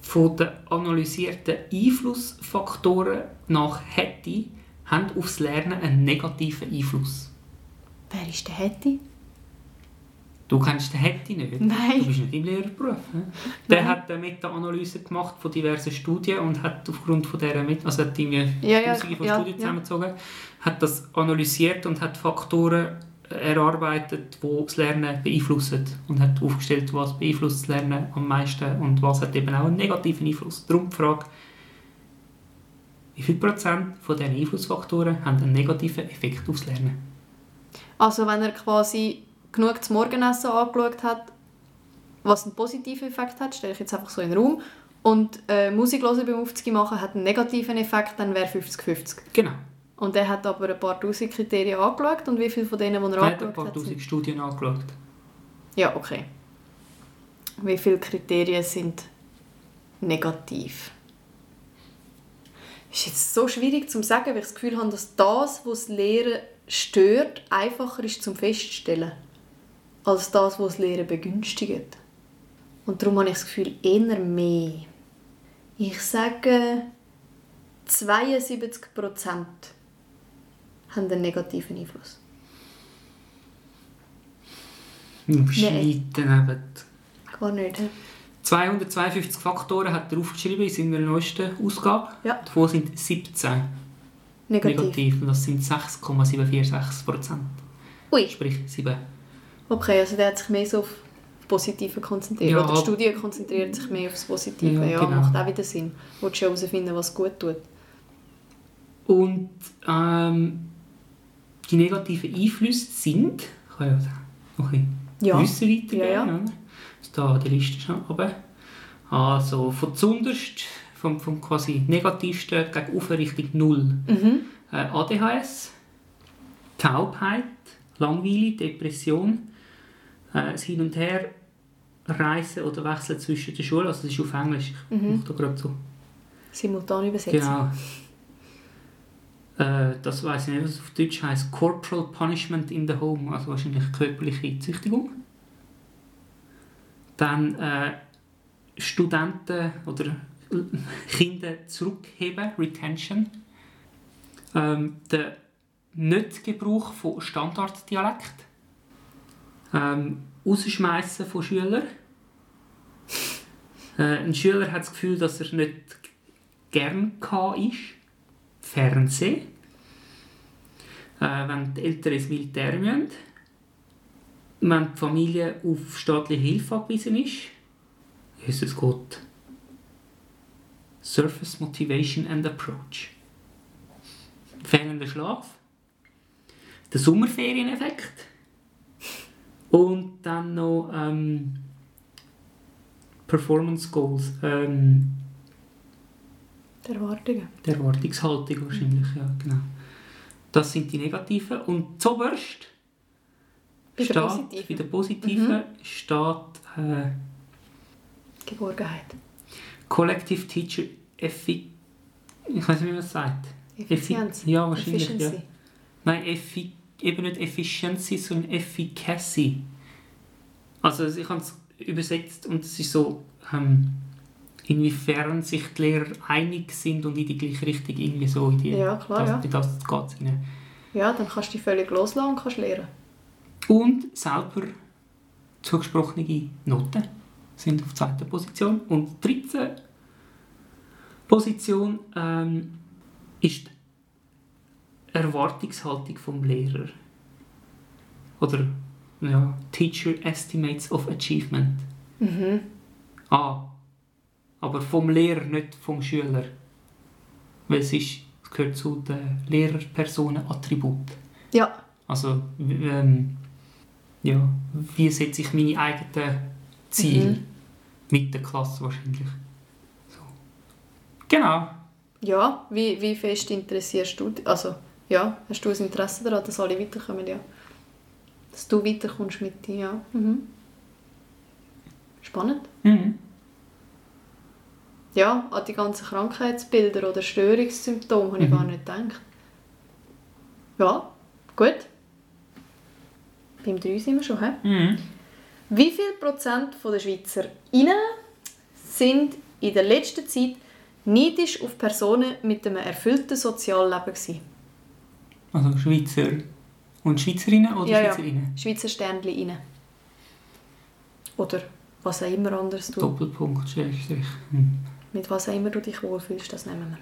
von den analysierten Einflussfaktoren nach hätte haben aufs Lernen einen negativen Einfluss? Wer ist der Hätte? Du kennst den Hätte nicht? Nein. Du bist nicht im Lehrerberuf. he? Der hat eine Meta-Analyse gemacht von diversen Studien und hat aufgrund von dieser Meta, also hat irgendwie Ja, ja, Tausende von ja, Studien zusammengezogen, hat das analysiert und hat Faktoren erarbeitet, die das Lernen beeinflussen und hat aufgestellt, was beeinflusst das Lernen am meisten und was hat eben auch einen negativen Einfluss. Darum die Frage, wie viel Prozent von diesen Einflussfaktoren haben einen negativen Effekt aufs Lernen? Also wenn er quasi genug zum Morgenessen angeschaut hat, was einen positiven Effekt hat, stelle ich jetzt einfach so in den Raum, und äh, Musik hören beim Aufzug machen hat einen negativen Effekt, dann wäre 50-50. Genau. Und er hat aber ein paar tausend Kriterien angeschaut und wie viele von denen, die er Er hat ein angeschaut paar hat, tausend. Studien angeschaut. Ja, okay. Wie viele Kriterien sind negativ? ist jetzt so schwierig zu sagen, weil ich das Gefühl habe, dass das, was das Lehren stört, einfacher ist zum Feststellen, als das, was das Lehren begünstigt. Und darum habe ich das Gefühl, eher mehr. Ich sage, 72% haben einen negativen Einfluss. Im Schweit daneben. Gar nicht. hä? 252 Faktoren hat er aufgeschrieben in seiner neuesten Ausgabe. Ja. Davon sind 17 Negativ. negativ. Und das sind 6,746 Prozent. Ui. Sprich 7. Okay, also der hat sich mehr so auf das Positive konzentriert. Ja. Oder die Studie konzentriert sich mehr auf das Positive. Ja, Ja, genau. macht auch wieder Sinn. Du willst ja herausfinden, was gut tut. Und ähm, die negativen Einflüsse sind, ich kann ja noch ein Ja. bisschen Wissen weitergeben, Ja, ja. Also da die Liste schon oben. Also von zunderst, vom, vom quasi negativsten gegen oben Richtung Null. Mhm. Äh, ADHS, Taubheit, Langweile, Depression, äh, das Hin und Her reisen oder wechseln zwischen den Schulen. Also das ist auf Englisch. Ich Mhm. mache da gerade so. Simultan übersetzen. Genau. Äh, das weiß ich nicht, was es auf Deutsch heißt. Corporal Punishment in the Home, also wahrscheinlich körperliche Züchtigung. Dann äh, Studenten oder <laughs> Kinder zurückheben, Retention. Ähm, der Nicht-Gebrauch von Standarddialekt. Ähm, Rausschmeißen von Schülern. Äh, ein Schüler hat das Gefühl, dass er nicht gern ist. Fernsehen. Äh, wenn die Eltern ins Militär müssen. Wenn die Familie auf staatliche Hilfe angewiesen ist. Jesus Gott. Surface Motivation and Approach. Fehlender Schlaf. Der Sommerferieneffekt. Und dann noch ähm, Performance Goals. Ähm, Die Erwartungen. die Erwartungshaltung wahrscheinlich, ja, genau. Das sind die negativen. Und zuoberst Bei steht, bei den positiven steht äh, Geborgenheit. Collective Teacher Effi... Ich weiß nicht, wie man das sagt. Effizienz. Effi ja, wahrscheinlich, ja. Nein, Effi eben nicht Efficiency, sondern Efficacy. Also ich habe es übersetzt und es ist so, ähm, inwiefern sich die Lehrer einig sind und in die gleiche Richtung irgendwie so in die... Ja, klar, das, ja. in das geht ihnen. Ja, dann kannst du dich völlig loslassen und kannst lernen. Und selber zugesprochene Noten sind auf zweiter Position. Und die 13. Position ähm, ist Erwartungshaltung vom Lehrer. Oder ja, Teacher Estimates of Achievement. Mhm. Ah, aber vom Lehrer, nicht vom Schüler. Weil es, ist, es gehört zu den Lehrerpersonenattributen. Ja, Also, ähm, ja, wie setze ich meine eigenen Ziele Mhm. mit der Klasse wahrscheinlich. So. Genau. ja. Wie, wie fest interessierst du dich? Also, ja, hast du ein Interesse daran, dass alle weiterkommen, ja? Dass du weiterkommst mit dir, ja. Mhm. Spannend. Mhm. Ja, an die ganzen Krankheitsbilder oder Störungssymptome habe ich Mhm. gar nicht gedacht. Ja, gut. Beim 3 sind wir schon, hä? Mhm. Wie viel Prozent der SchweizerInnen sind in der letzten Zeit neidisch auf Personen mit einem erfüllten Sozialleben gewesen? Also Schweizer und Schweizerinnen oder Ja, ja. Schweizerinnen? Schweizer Sternchen rein. Oder was auch immer anderes du, Doppelpunkt, Schrägstrich. Hm. mit was auch immer du dich wohlfühlst, das nehmen wir.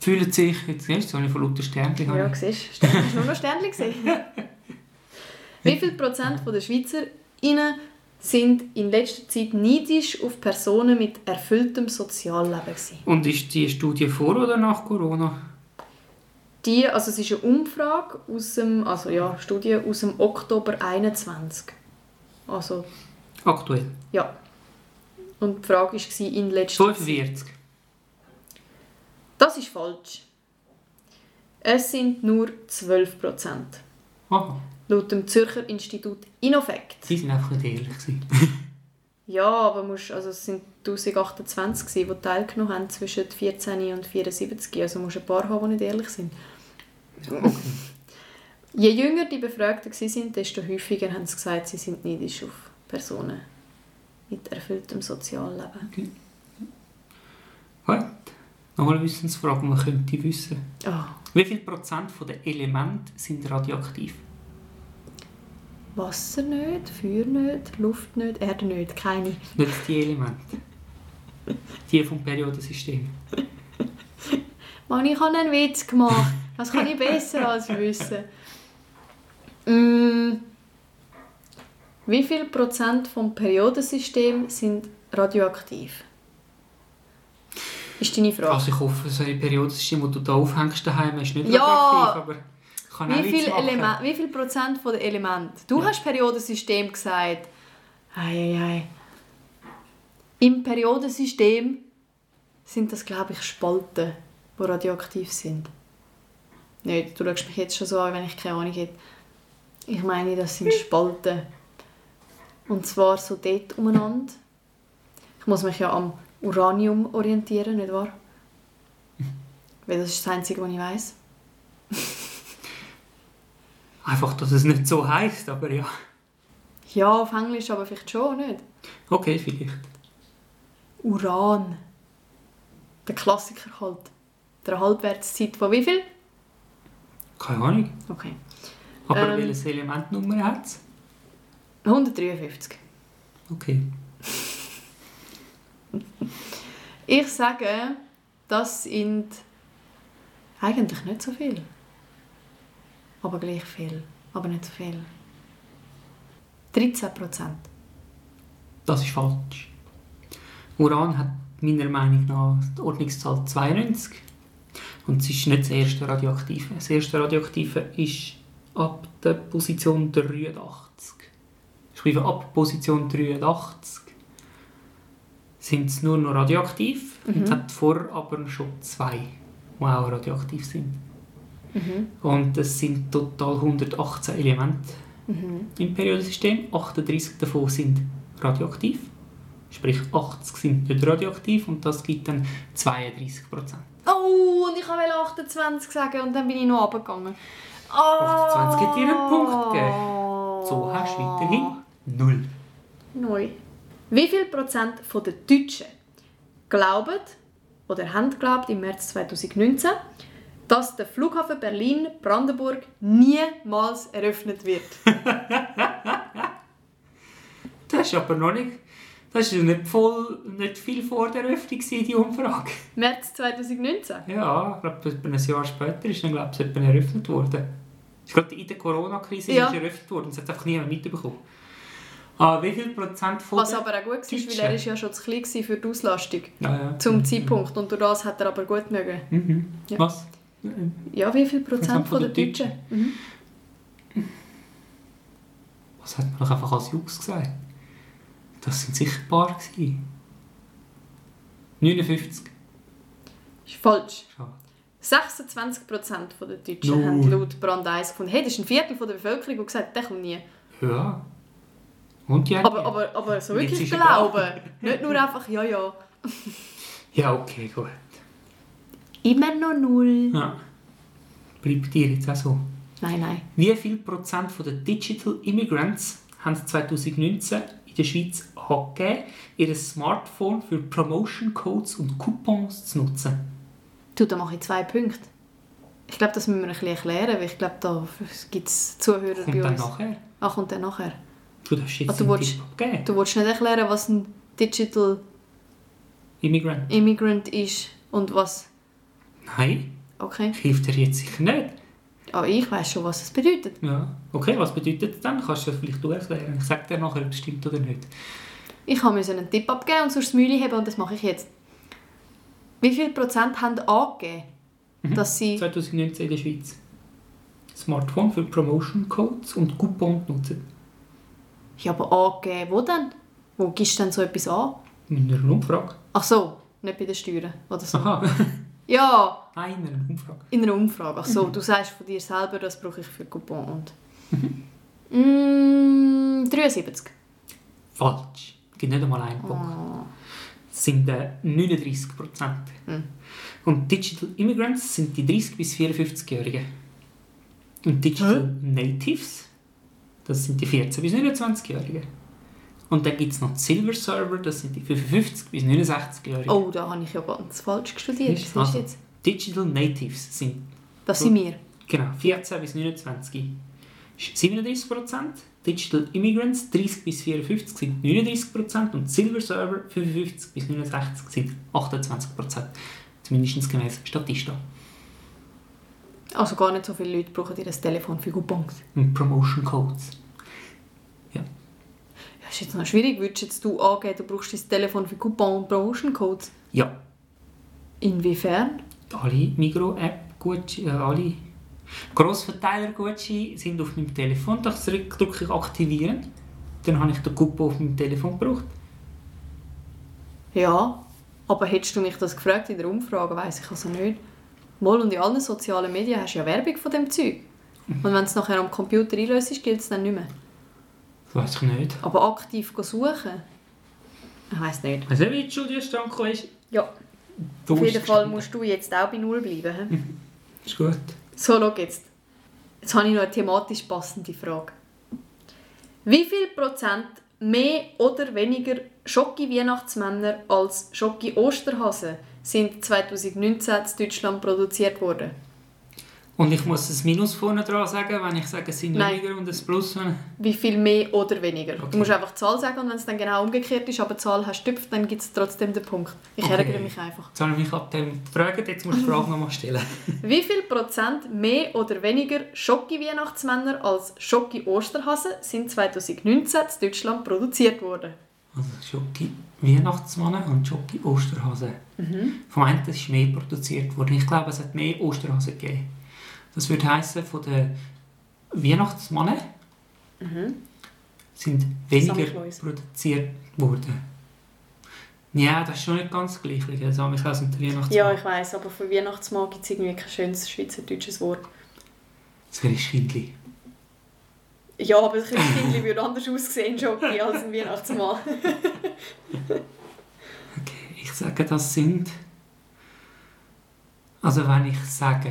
Fühlen sich, jetzt siehst du, so von lauter Sternchen. Ja, siehst du, nur noch Sternchen gesehen. <laughs> Wie viel Prozent von der SchweizerInnen sind in letzter Zeit neidisch auf Personen mit erfülltem Sozialleben gewesen? Und ist die Studie vor oder nach Corona? Die, also es ist eine Umfrage aus dem, also ja, Studie aus dem Oktober 21. Also, Aktuell. ja. Und die Frage war in letzter Zeit. 45. Das ist falsch. Es sind nur 12 Prozent. Laut dem Zürcher Institut Innofect. sie sind einfach nicht ehrlich. <laughs> Ja, aber musst, also es sind 1028, gewesen, die teilgenommen haben zwischen 14 und 74. Also musst ein paar haben, die nicht ehrlich sind. <laughs> Je jünger die Befragten waren, desto häufiger haben sie gesagt, sie sind neidisch auf Personen mit erfülltem Sozialleben. Gut. Noch eine Wissensfrage, man könnte wissen. Ah, Wie viel Prozent von den Elementen sind radioaktiv? Wasser nicht, Feuer nicht, Luft nicht, Erde nicht, keine. Nicht die Elemente. Die vom Periodensystem. <laughs> Mann, ich habe einen Witz gemacht. Das kann ich besser als wissen. Mm, wie viel Prozent vom Periodensystem sind radioaktiv? Ist deine Frage. Also ich hoffe, so ein Periodensystem, das du da aufhängst daheim, ist nicht Ja. radioaktiv, aber kann wie, viel. Element, wie viel Prozent von den Elementen? Du hast Periodensystem gesagt. Ei, ei, ei. Im Periodensystem sind das, glaube ich, Spalten, die radioaktiv sind. Nicht, du schaust mich jetzt schon so an, wenn ich keine Ahnung hätte. Ich meine, das sind Spalten. Und zwar so dort umeinander. Ich muss mich ja am Uranium orientieren, nicht wahr? Weil das ist das Einzige, was ich weiß. <laughs> Einfach, dass es nicht so heisst, aber ja. Ja, auf Englisch aber vielleicht schon, nicht? Okay, vielleicht. Uran. Der Klassiker halt. Der Halbwertszeit von wie viel? Keine Ahnung. Okay. Aber Ähm. welches Elementnummer hat es? 153. Okay. Ich sage, das sind eigentlich nicht so viel. Aber gleich viel. Aber nicht so viel. 13 Prozent. Das ist falsch. Uran hat meiner Meinung nach die Ordnungszahl 92. Und es ist nicht das erste Radioaktive. Das erste Radioaktive ist ab der Position 83. Ich schreibe ab Position 83 sind es nur noch radioaktiv. Und es hat vorher aber schon zwei, die auch radioaktiv sind. Und es sind total 118 Elemente im Periodensystem. 38 davon sind radioaktiv. Sprich 80 sind nicht radioaktiv und das gibt dann 32 Prozent. Oh, und ich wollte 28 sagen und dann bin ich noch runtergegangen. Oh. 28 hat dir einen Punkt gegeben. So hast du weiterhin null. Neu. Wie viel Prozent von der Deutschen glauben oder haben geglaubt im März 2019, dass der Flughafen Berlin-Brandenburg niemals eröffnet wird? <laughs> Das ist aber noch nicht... Das war nicht, voll, nicht viel vor der Eröffnung, die Umfrage. März 2019? Ja, ich glaube, etwa ein Jahr später ist dann glaube ich, eröffnet worden. Ich glaube, in der Corona-Krise Ja. ist eröffnet worden. Das hat einfach niemand mitbekommen. Ah, wie viel Prozent von Was aber auch gut war, weil Deutschen? er ist ja schon zu klein war für die Auslastung. Ja, ja. Zum Zeitpunkt. Und durch das hat er aber gut mögen. Mhm. Ja. Was? Ja, wie viel Prozent von der Deutschen? Mhm. Was hat man doch einfach als Jux gesagt? Das sind sicher ein paar. Gewesen. 59. Ist falsch. Schade. 26 Prozent der Deutschen No. haben laut Brand 1 gefunden. Hey, das ist ein Viertel von der Bevölkerung, die gesagt hat, der kommt nie. Ja. Und ja. Aber, aber, aber so wirklich glauben. Nicht nur einfach, ja, ja. <laughs> Ja, okay, gut. Immer noch null. Ja. Bleibt dir jetzt auch so. Nein, nein. Wie viel Prozent von den Digital Immigrants haben 2019 in der Schweiz angegeben, ihr Smartphone für Promotion Codes und Coupons zu nutzen? Du, da mache ich zwei Punkte. Ich glaube, das müssen wir ein bisschen erklären, weil ich glaube, da gibt es Zuhörer Kommt bei dann uns. nachher. Ach, kommt dann nachher. Du darfst jetzt Ah, du willst- abgeben. Du willst nicht erklären, was ein Digital Immigrant. Immigrant ist und was... Nein, Okay. hilft dir jetzt sicher nicht. Aber ich weiß schon, was es bedeutet. Ja. Okay, was bedeutet das dann? Kannst du das vielleicht du erklären? Ich sage dir nachher, ob es stimmt oder nicht. Ich habe mir einen Tipp abgeben und sonst das Mühle haben und das mache ich jetzt. Wie viel Prozent haben angegeben, dass sie... 2019 in der Schweiz. Smartphone für Promotion Codes und Coupons nutzen. Ja, aber angegeben, wo denn? Wo gibst du denn so etwas an? In einer Umfrage. Ach so, nicht bei den Steuern oder so. Aha. <laughs> Ja, Nein, in einer Umfrage. in einer Umfrage. Ach so, du sagst von dir selber, das brauche ich für Coupon und... <laughs> Mm, 73. Falsch. Es gibt nicht einmal einen Punkt. Das sind äh, 39 Prozent. Und Digital Immigrants sind die 30- bis 54-Jährigen. Und Digital Natives, das sind die 14- bis 29-Jährigen. Und dann gibt es noch die Silver Server, das sind die 55- bis 69-Jährigen. Oh, da habe ich ja ganz falsch studiert. Du Also, jetzt? Digital Natives sind Das sind wir. genau 14 bis 29 ist 37 Prozent. Digital Immigrants 30 bis 54 sind 39 Prozent und Silver Server 55 bis 69 sind 28 Prozent. Zumindest gemäß Statista. Also gar nicht so viele Leute brauchen ihr Telefon für Coupons. Und Promotion Codes. Ja, ist jetzt noch schwierig. Würdest jetzt du angeben, du brauchst dein Telefon für Coupon und Promotion Codes? Ja. Inwiefern? Alle Migro-App Gucci, äh, alle Grossverteiler Gucci sind auf meinem Telefon. Da drücke ich aktivieren. Dann habe ich den Coupon auf meinem Telefon gebraucht. Ja, aber hättest du mich das gefragt in der Umfrage, weiß ich also nicht. Mal und in allen sozialen Medien hast du ja Werbung von dem Zeug. Und wenn es nachher am Computer einlöst, ist, gilt es dann nicht mehr. Weiß ich nicht. Aber aktiv suchen? Ich weiß nicht. Weißt du, wie die Studiestand gekommen ist? Ja, Du auf jeden Fall musst du jetzt auch bei Null bleiben. hä? <laughs> Ist gut. So, schau jetzt. Jetzt habe ich noch eine thematisch passende Frage. Wie viel Prozent mehr oder weniger Schocki-Weihnachtsmänner als Schocki-Osterhasen sind 2019 in Deutschland produziert worden? Und ich muss ein Minus vorne dran sagen, wenn ich sage, es sind Nein. weniger und ein Plus. Wie viel mehr oder weniger? Okay. Du musst einfach die Zahl sagen und wenn es dann genau umgekehrt ist, aber die Zahl hast tüpft, dann gibt es trotzdem den Punkt. Ich Okay. ärgere mich einfach. Jetzt habe ich mich ab dem gefragt, jetzt muss ich die Frage nochmal stellen. <laughs> Wie viel Prozent mehr oder weniger Schocki-Weihnachtsmänner als Schocki-Osterhasen sind 2019 in Deutschland produziert worden? Also Schoki Weihnachtsmann und Schoki Osterhase. Vom einen ist mehr produziert worden. Ich glaube, es hat mehr Osterhasen gegeben. Das würde heißen, von den Weihnachtsmannen sind weniger produziert worden. Ja, das ist schon nicht ganz das Gleiche. Der Samichlaus und der Weihnachtsmann. Ja, ich weiß, aber für Weihnachtsmann gibt es irgendwie kein schönes schweizerdeutsches Wort. Das wäre Schindli. Ja, aber ein Kindli würde anders aussehen, Schocki, als ein Weihnachtsmann. <laughs> Okay, ich sage, das sind. Also, wenn ich sage,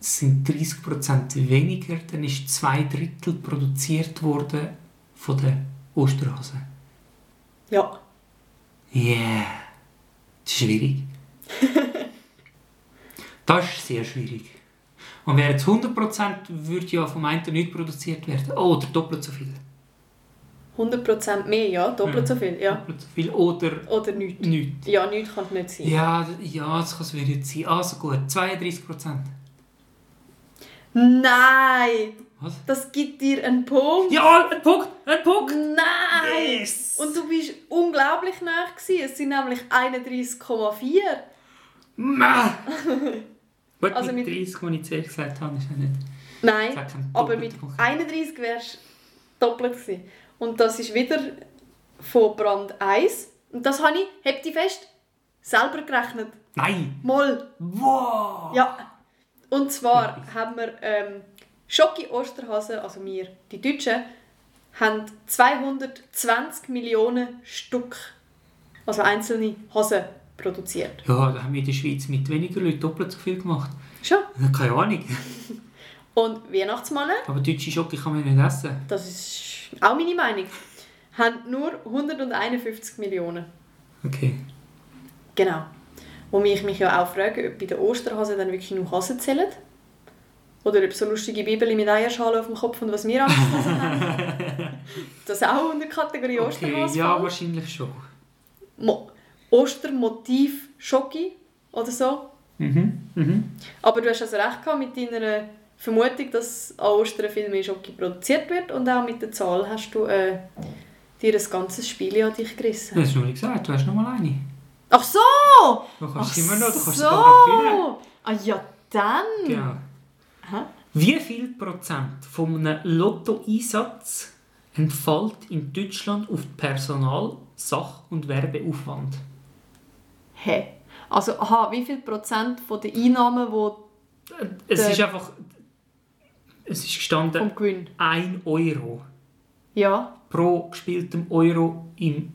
sind 30% weniger, dann ist zwei Drittel produziert worden von den Osterhasen. Ja, Yeah. Das ist schwierig. <laughs> das ist sehr schwierig. Und wäre es 100% würde ja vom einen nicht produziert werden. Oh, oder doppelt so viel. 100% mehr, ja, doppelt so viel, ja. Doppelt so viel oder Oder nichts. nichts. Ja, nichts kann es nicht sein. Ja, ja, das kann es wieder nicht sein. Also gut, 32%. Nein! Was? Das gibt dir einen Punkt. Ja, ein Punkt, ein Punkt! Nein! Yes! Und du bist unglaublich nah gewesen. Es sind nämlich 31,4. Ma! <laughs> Gut, Also mit mit- 30, als ich zuerst gesagt habe, ist ja nicht... Nein, aber mit Punkt. 31 wärst du doppelt gewesen. Und das ist wieder von Brand 1. Und das habe ich, habt ihr fest, selber gerechnet. Nein! Moll. Wow! Ja. Und zwar haben wir ähm, Schocki Osterhasen, also wir, die Deutschen, haben 220 Millionen Stück, also einzelne Hasen produziert. Ja, da haben wir in der Schweiz mit weniger Leuten doppelt so viel gemacht. Schon. Keine Ahnung. <laughs> Und Weihnachtsmannen, Aber deutsche Schoki kann man nicht essen. das ist auch meine Meinung, haben nur 151 Millionen. Okay. Genau. Wo ich mich ja auch frage, ob bei den Osterhasen dann wirklich nur Hasen zählen. Oder ob so lustige Bibeli mit Eierschalen auf dem Kopf und was wir <laughs> angefangen haben. Das auch unter Kategorie okay. Osterhase Ja, wahrscheinlich schon. Mo Ostermotiv Schoki oder so. Mhm. Mhm. Aber du hast also recht gehabt mit deiner Vermutung, dass an Ostern viel mehr Schoki produziert wird und auch mit der Zahl hast du äh, dir ein ganzes Spiel an dich gerissen. Du hast noch nicht gesagt, du hast noch mal eine. Ach so! Du Ach kannst immer noch, du kannst so! noch. Ah ja, dann! Genau. Aha. Wie viel Prozent von einem Lottoeinsatz entfällt in Deutschland auf Personal, Sach- und Werbeaufwand? Hä? Also, aha, wie viel Prozent von den Einnahmen wo Es Der- ist einfach... Es ist gestanden vom Gewinn? 1 Euro Ja. pro gespieltem Euro im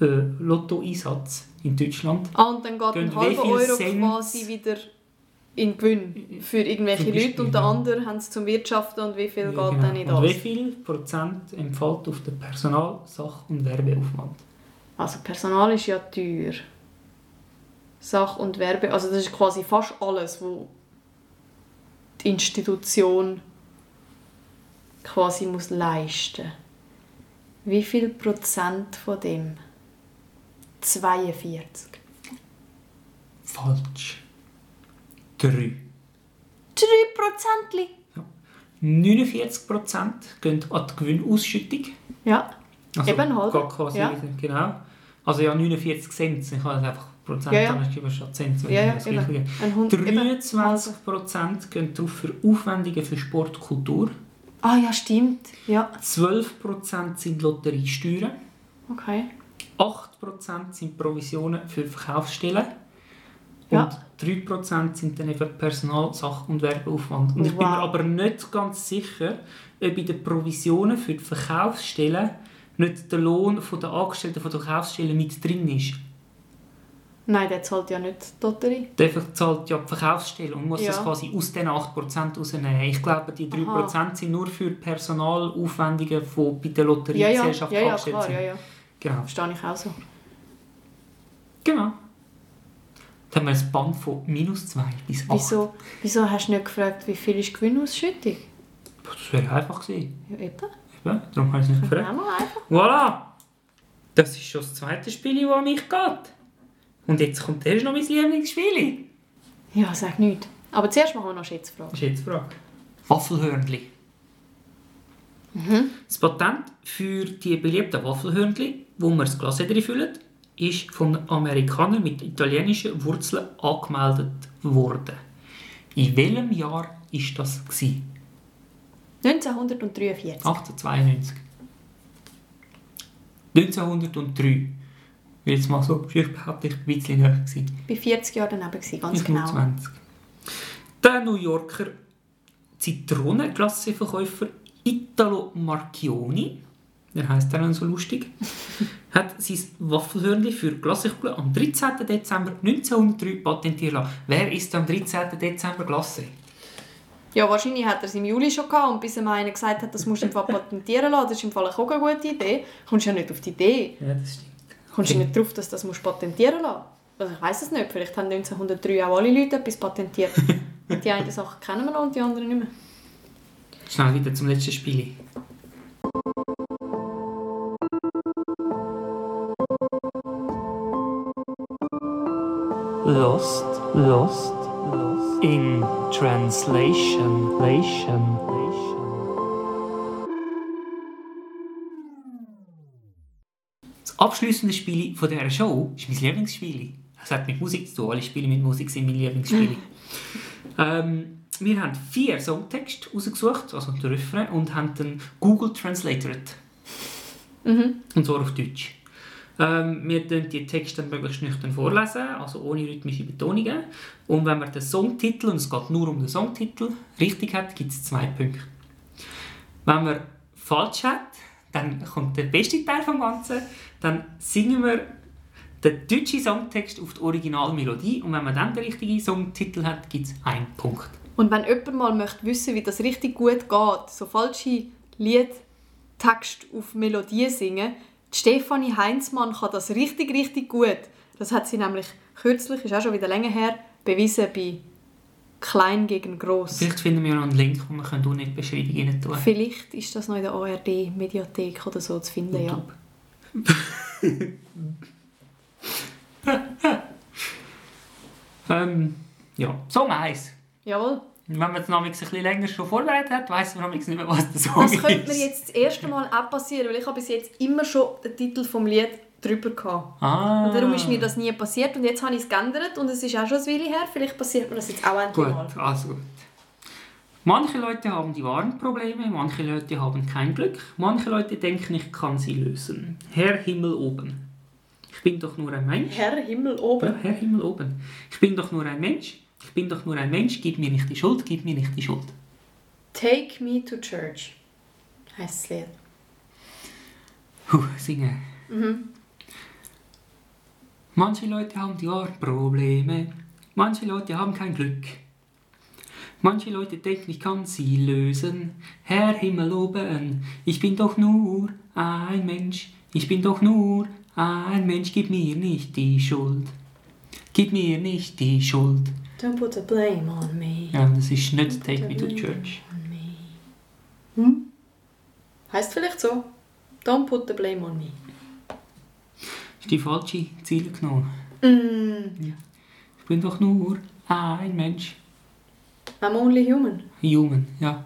äh, Lottoeinsatz in Deutschland. Ah, und dann geht ein halber Euro Cent- quasi wieder in Gewinn für irgendwelche Leute und der ja. andere haben es zum Wirtschaften und wie viel geht Ja, dann in genau. Und wie das? viel Prozent entfällt auf den Personal-, Sach- und Werbeaufwand? Also Personal ist ja teuer. Sach- und Werbe, also das ist quasi fast alles, wo die Institution quasi muss leisten. Wie viel Prozent von dem? 42. Falsch. 3. 3 Prozentli. 49% gehen an die Gewinnausschüttung. Ja, Also Eben, halt. geht quasi Ja. genau. Also ja, 49 Cent. Ich habe einfach Prozent Ja, ja. angeschrieben statt Cent. ja, ja, das eben. Gleiche. Ein Hund, eben. 23% gehen drauf für Aufwendungen für Sport und Kultur. Ah ja, stimmt. Ja, 12% sind Lotteriesteuern. okay. 8% sind Provisionen für Verkaufsstellen. Ja. Und 3% sind dann eben Personal-, Sach- und Werbeaufwand. Und ich bin mir Wow. aber nicht ganz sicher, ob in den Provisionen für die Verkaufsstellen nicht der Lohn von der Angestellten von der Verkaufsstelle mit drin ist. Nein, der zahlt ja nicht die Lotterie. Der zahlt ja die Verkaufsstelle und muss Ja. das quasi aus den 8% rausnehmen. Ich glaube, die 3% sind nur für Personalaufwendungen, die bei der Ja, ja, Lotteriegesellschaft ja, ja, angestellt klar, sind. ja, ja. Genau. Verstehe ich auch so. genau. Dann haben wir ein Band von minus 2 bis 8. Wieso, wieso hast du nicht gefragt, wie viel ist Gewinnausschüttung? Das wäre einfach gewesen. Ja, eben. Eben, darum habe ich es nicht gefragt. Voilà! Das ist schon das zweite Spiel, das an mich geht. Und jetzt kommt erst noch mein Lieblingsspiel. Ja, sag nichts. Aber zuerst machen wir noch Schätzfrage. Das ist jetzt die Frage. Waffelhörnli. Das Patent für die beliebten Waffelhörnli, wo man das Glas drin füllt, ist von Amerikanern mit italienischen Wurzeln angemeldet worden. In welchem Jahr war das? Gewesen? 1943. 1892. 1903. Ich will jetzt mal so, ich behaupte, ich war ein bisschen näher. gewesen. Ich war 40 Jahre daneben, ganz genau. 25. Der New Yorker Zitronenglasseverkäufer Italo Marchioni, der heißt dann so lustig, <laughs> hat sein Waffelhörnli für Glassekugeln am 13. Dezember 1903 patentiert lassen. Wer ist am 13. Dezember Glasse? Ja, wahrscheinlich hat er es im Juli schon gehabt und bis ihm einer gesagt hat, das musst du im Fall patentieren lassen. Das ist im Fall auch eine gute Idee. Kommst du ja nicht auf die Idee. Ja, das stimmt. Kommst du nicht drauf, dass du das musst patentieren lassen Also ich weiß es nicht. Vielleicht haben 1903 auch alle Leute etwas patentiert. <laughs> Die eine Sache kennen wir noch und die andere nicht mehr. Schnell wieder zum letzten Spiel. Lost, lost, lost in translation, lation, Das abschließende Spiel von dieser Show ist mein Lieblingsspiel. Es hat mit Musik zu tun. Alle Spiele mit Musik sind mein Lieblingsspiel. <laughs> ähm, wir haben vier Songtexte rausgesucht, also den Refrain, und haben den Google translated. Und zwar auf Deutsch. Ähm, wir tun die Texte möglichst nüchtern vorlesen, also ohne rhythmische Betonungen. Und wenn man den Songtitel, und es geht nur um den Songtitel, richtig hat, gibt es zwei Punkte. Wenn man falsch hat, dann kommt der beste Teil vom Ganzen. Dann singen wir den deutschen Songtext auf die Originalmelodie. Und wenn man dann den richtigen Songtitel hat, gibt es einen Punkt. Und wenn jemand mal möchte wissen, wie das richtig gut geht, so falsche Liedtext auf Melodie singen, Stefanie Heinzmann kann das richtig, richtig gut. Das hat sie nämlich kürzlich, ist auch schon wieder länger her, bewiesen bei Klein gegen Gross. Vielleicht finden wir noch einen Link, den wir können unten in die Beschreibung rein tun Vielleicht ist das noch in der ARD-Mediathek oder so zu finden, ja. <laughs> <laughs> ähm, ja, Song 1. Jawohl. Wenn man es noch ein bisschen länger schon vorbereitet hat, weiss man noch nicht mehr, was der Song Das ist. könnte mir jetzt das erste Mal auch passieren, weil ich habe bis jetzt immer schon den Titel vom Lied drüber gehabt. Ah. Und darum ist mir das nie passiert und jetzt habe ich es geändert und es ist auch schon ein Weile her. Vielleicht passiert mir das jetzt auch endlich Gut, mal. also gut. Manche Leute haben die wahren Probleme, manche Leute haben kein Glück, manche Leute denken, ich kann sie lösen. Herr Himmel oben. Ich bin doch nur ein Mensch. Herr Himmel Ja, oben. Herr Himmel oben. Ich bin doch nur ein Mensch. Ich bin doch nur ein Mensch. Gib mir nicht die Schuld, gib mir nicht die Schuld. Take me to church. Heißt das Lied. Puh, singen. Manche Leute haben die wahren Probleme, manche Leute haben kein Glück. Manche Leute denken, ich kann sie lösen. Herr Himmel oben, ich bin doch nur ein Mensch. Ich bin doch nur ein Mensch, gib mir nicht die Schuld. Gib mir nicht die Schuld. Don't put the blame on me. Ja, das ist nicht Take Me to Church. Heißt vielleicht so. Don't put the blame on me. Ist die falsche Ziele genommen. Mm, Ja. Ich bin doch nur ein Mensch. I'm only human. Human, ja.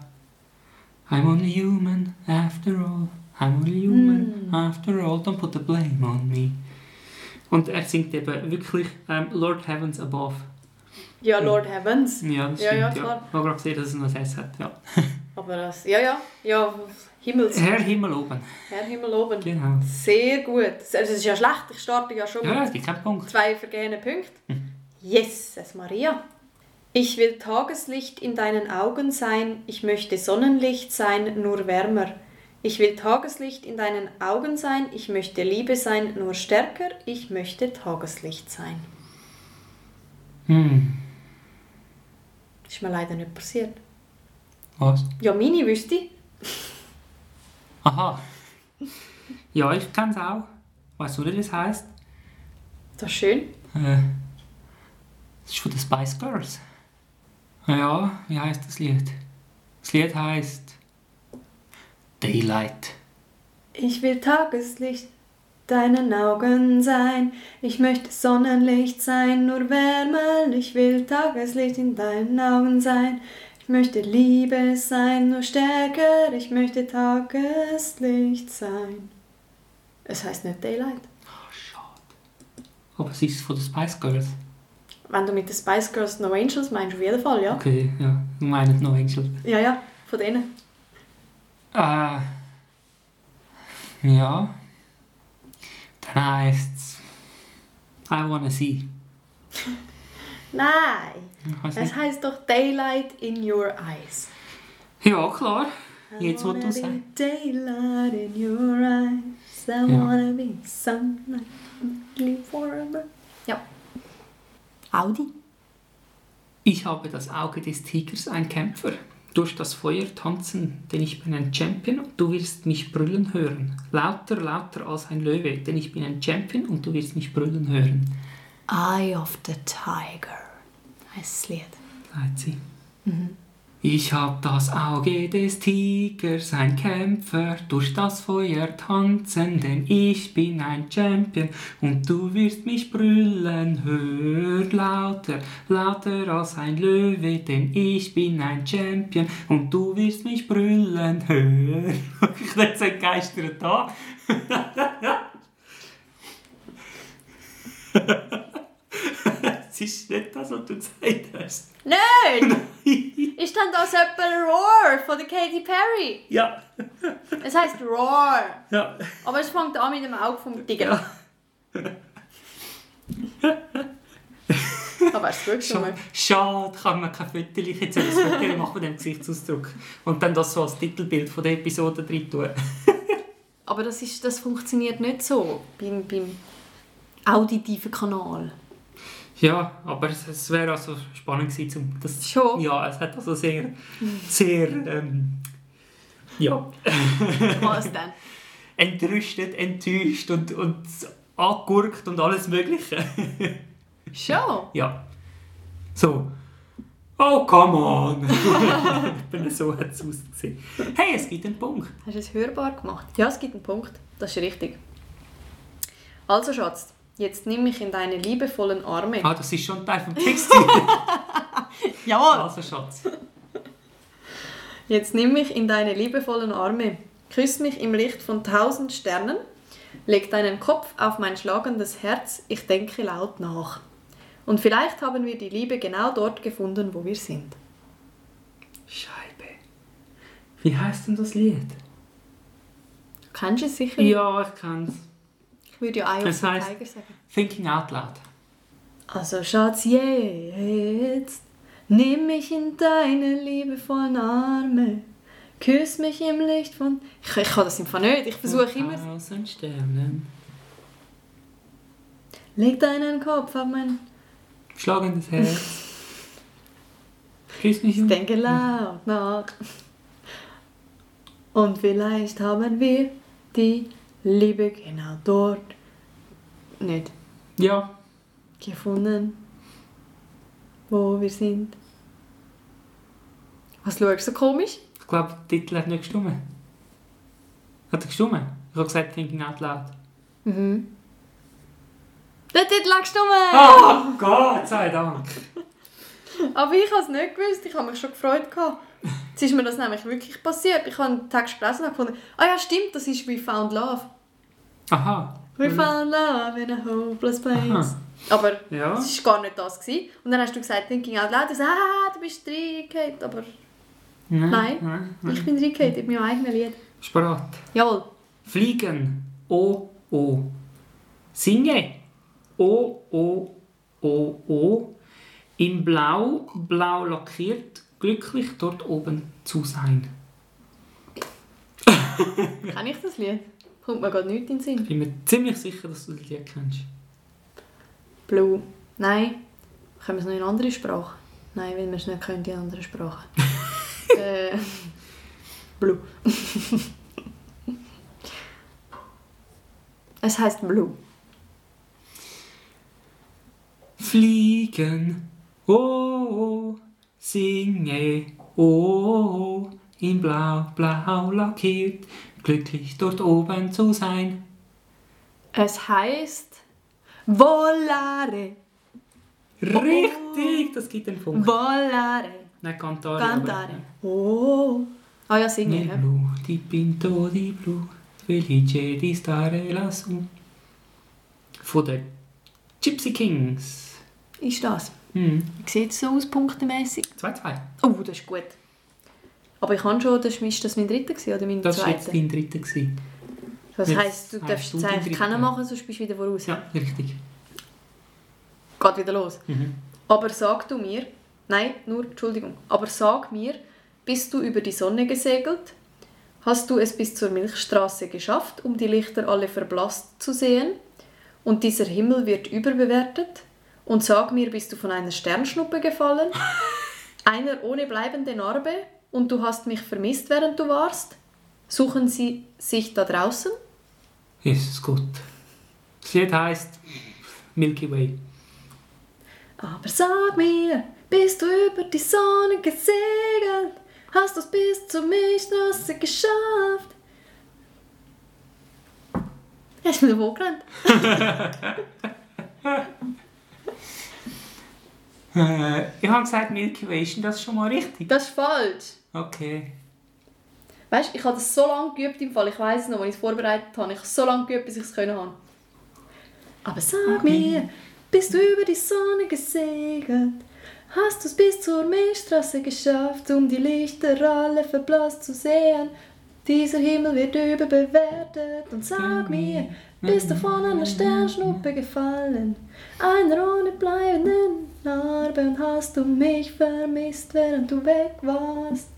I'm only human after all. I'm only human after all. Don't put the blame on me. Und er singt eben wirklich ähm, Lord Heavens Above. Ja, Lord Heavens. Ja, das Ja, stimmt. ja, Ja, klar. Ich habe gerade gesehen, dass es noch ein S hat. Ja. <laughs> Aber das, ja, ja, ja, Himmels. Herr Himmel oben. Herr Himmel oben. Genau. Sehr gut. Also, es ist ja schlecht, ich starte ja schon Ja, es mit gibt keinen Punkt. zwei vergehenen Punkten. Jesus Maria. Ich will Tageslicht in deinen Augen sein, ich möchte Sonnenlicht sein, nur wärmer. Ich will Tageslicht in deinen Augen sein, ich möchte Liebe sein, nur stärker, ich möchte Tageslicht sein. Hm, Ist mir leider nicht passiert. was? Ja, meine wüsste ich. Aha. Ja, ich kenn's auch. Weißt du, wie das heisst? Das ist schön. Äh, das ist von den Spice Girls. Ja, wie heißt das Lied? Das Lied heißt Daylight. Ich will Tageslicht deinen Augen sein. Ich möchte Sonnenlicht sein, nur wärmer. Ich will Tageslicht in deinen Augen sein. Ich möchte Liebe sein, nur stärker. Ich möchte Tageslicht sein. Es heißt nicht Daylight. Aber es ist von den Spice Girls. Wenn du mit den Spice Girls No Angels meinst, auf jeden Fall, ja. Okay, ja. Du meinst noch Angel. Ja, ja, von denen. Äh. Ja. Dann heisst's. I wanna see. <laughs> Nein, es heißt doch Daylight in your eyes. Ja, klar. Jetzt, wo du sagst. Daylight in your eyes. I Ja. wanna be sunlight forever. Ja. Audi? Ich habe das Auge des Tigers, ein Kämpfer. Durch das Feuer tanzen, denn ich bin ein Champion und du wirst mich brüllen hören. Lauter, lauter als ein Löwe, denn ich bin ein Champion und du wirst mich brüllen hören. Eye of the Tiger. Heißt das Lied. Sagt sie. Ich hab das Auge des Tigers, ein Kämpfer, durch das Feuer tanzen, denn ich bin ein Champion und du wirst mich brüllen, hör lauter, lauter als ein Löwe, denn ich bin ein Champion und du wirst mich brüllen, hör. <laughs> Ich bin so entgeistert da. <laughs> Es ist nicht das, was du gesagt hast. Nein! Ist dann das etwa Roar von der Katy Perry? Ja, Es heißt Roar. ja. Aber es fängt an mit dem Auge vom Tiger. Aber es Schade, schon. schade, kann man kein Foto jetzt ein Foto machen mit dem Gesichtsausdruck. Und dann das so als Titelbild von der Episode drin tun. Aber das, ist, das funktioniert nicht so beim, beim auditiven Kanal. Ja, aber es, es wäre also spannend gewesen, um das... Schon? Ja, es hat also sehr, sehr, ähm, ja, Was denn? <laughs> entrüstet, enttäuscht und, und angegurkt und alles mögliche. Schon? <laughs> ja. So. Oh, come on! <laughs> Eben so hat es ausgesehen. Hey, es gibt einen Punkt. Hast du es hörbar gemacht? Ja, es gibt einen Punkt. Das ist richtig. Also, Schatz, jetzt nimm mich in deine liebevollen Arme. Ah, das ist schon Teil vom Text. <laughs> Jawohl! also, Schatz. Jetzt nimm mich in deine liebevollen Arme. Küss mich im Licht von tausend Sternen. Leg deinen Kopf auf mein schlagendes Herz. Ich denke laut nach. Und vielleicht haben wir die Liebe genau dort gefunden, wo wir sind. Scheibe. Wie heißt denn das Lied? Du kennst es sicher? Ja, ich kann's. Ich würde ja Eye of the heisst- Tiger sagen. Thinking Out Loud. Also Schatz, jetzt nimm mich in deine liebevollen Arme. Küss mich im Licht von... Ich, ich kann das einfach nicht. Ich versuche immer... Tausend Sternen. Leg deinen Kopf auf mein... Schlagendes Herz. Küss mich um. Denke laut nach. Und vielleicht haben wir die Liebe genau dort nicht Ja. gefunden, wo wir sind. Was schaust du so komisch? Ich glaube, der Titel hat nicht gestimmt. Hat er gestimmt? Ich habe gesagt Thinking Out Loud. Mhm. Der Titel hat gestimmt! Oh Gott sei Dank. <laughs> Aber ich habe es nicht gewusst, ich habe mich schon gefreut. gehabt. Jetzt ist mir das nämlich wirklich passiert. Ich habe einen Text gelesen und gefunden, ah ja stimmt, das ist «We Found Love». Aha. «We found love in a hopeless place». Aha. Aber Ja. es war gar nicht das. Gewesen. Und dann hast du gesagt «Thinking out loud». Ah, du bist reingefallen. Aber Nein. Nein. Nein. ich bin reingefallen in meinem eigenen Lied. Bist du bereit? Jawohl. Fliegen. O, O. Singe. O, O, O, O. In Blau, blau lackiert, glücklich dort oben zu sein. Kenn <laughs> ich das Lied? Kommt mir gerade nichts in den Sinn. Ich bin mir ziemlich sicher, dass du das Lied kennst. Blue. Nein. Können wir es noch in eine andere Sprache? Nein, weil wir es nicht können, in andere Sprache. <laughs> äh, Blue. <laughs> es heißt Blue. Fliegen, oh, oh, singe, oh, oh, in Blau, blau lackiert, glücklich dort oben zu sein. Es heißt Volare. Richtig, das gibt den Punkt. Volare. Nein, Cantare. Cantare. Oh. Ah ja, singen. Nel Ja. blu, dipinto di blu, felice di stare lassù. Von den Gypsy Kings. Ist das? Hm. Wie sieht es so aus, punktemässig? 2-2. Oh, das ist gut. Aber ich habe schon, das ist das mein dritter gewesen, oder mein Das war jetzt zweiter? dein dritter. Gewesen. Das Jetzt heisst, du darfst jetzt eigentlich dritten. keinen machen, sonst bist du wieder voraus. Ja, richtig. Geht wieder los. Mhm. Aber sag du mir, nein, nur, Entschuldigung, aber sag mir, bist du über die Sonne gesegelt? Hast du es bis zur Milchstraße geschafft, um die Lichter alle verblasst zu sehen? Und dieser Himmel wird überbewertet? Und sag mir, bist du von einer Sternschnuppe gefallen? <laughs> Einer ohne bleibende Narbe? Und du hast mich vermisst, während du warst? Suchen sie sich da draußen? Jesus gut. Das Lied heisst Milky Way. Aber sag mir, bist du über die Sonne gesegelt? Hast du es bis zur Milchstraße geschafft? Hast du mir wo gerannt? <laughs> Äh, ich habe gesagt Milky Way, ist das schon mal richtig? Das ist falsch. Okay. Weißt du, ich habe das so lange geübt im Fall. Ich weiß es noch, als ich es vorbereitet habe. Ich habe so lange geübt, bis ich es können habe. Aber sag mir, bist du über die Sonne gesegelt? Hast du es bis zur Milchstraße geschafft, um die Lichter alle verblasst zu sehen? Dieser Himmel wird überbewertet und sag mir, bist du von einer Sternschnuppe gefallen? Einer ohne bleibenden Narbe und hast du mich vermisst, während du weg warst?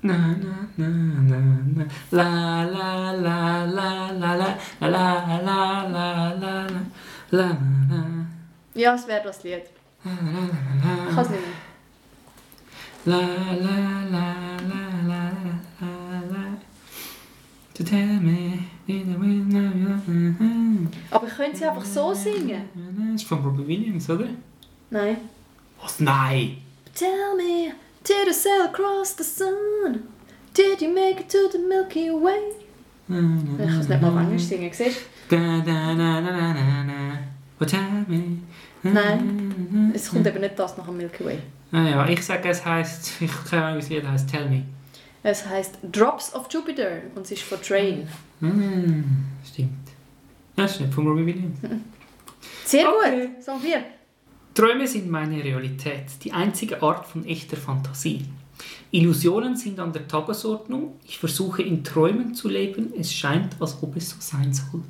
Na, na, na, na, na. La, la, la, la, la, la, la, la, la, la, la, la, la, la, Ja, es wäre das Lied. Ich kann es nicht la, la, la, la, la, la, la. To tell me in the wind of your- Aber könnte sie einfach so singen. Das ist von Robbie Williams, oder? Nein. Was? Nein! Tell me, did you sail across the sun? Did you make it to the Milky Way? Ich kann es nicht mal auf Englisch singen, siehst Da, da, na, na, na, na, na. Oh, tell me. du? Nein, es kommt eben nicht das nach dem Milky Way. Ah ja, ich sage, es heisst, ich Ahnung, wie das Lied heisst, Tell Me. Es heißt Drops of Jupiter und es ist von Train. Hm, stimmt. Das ist nicht von Robbie Williams. Sehr Okay. gut, Song 4. Träume sind meine Realität, die einzige Art von echter Fantasie. Illusionen sind an der Tagesordnung. Ich versuche in Träumen zu leben. Es scheint, als ob es so sein soll.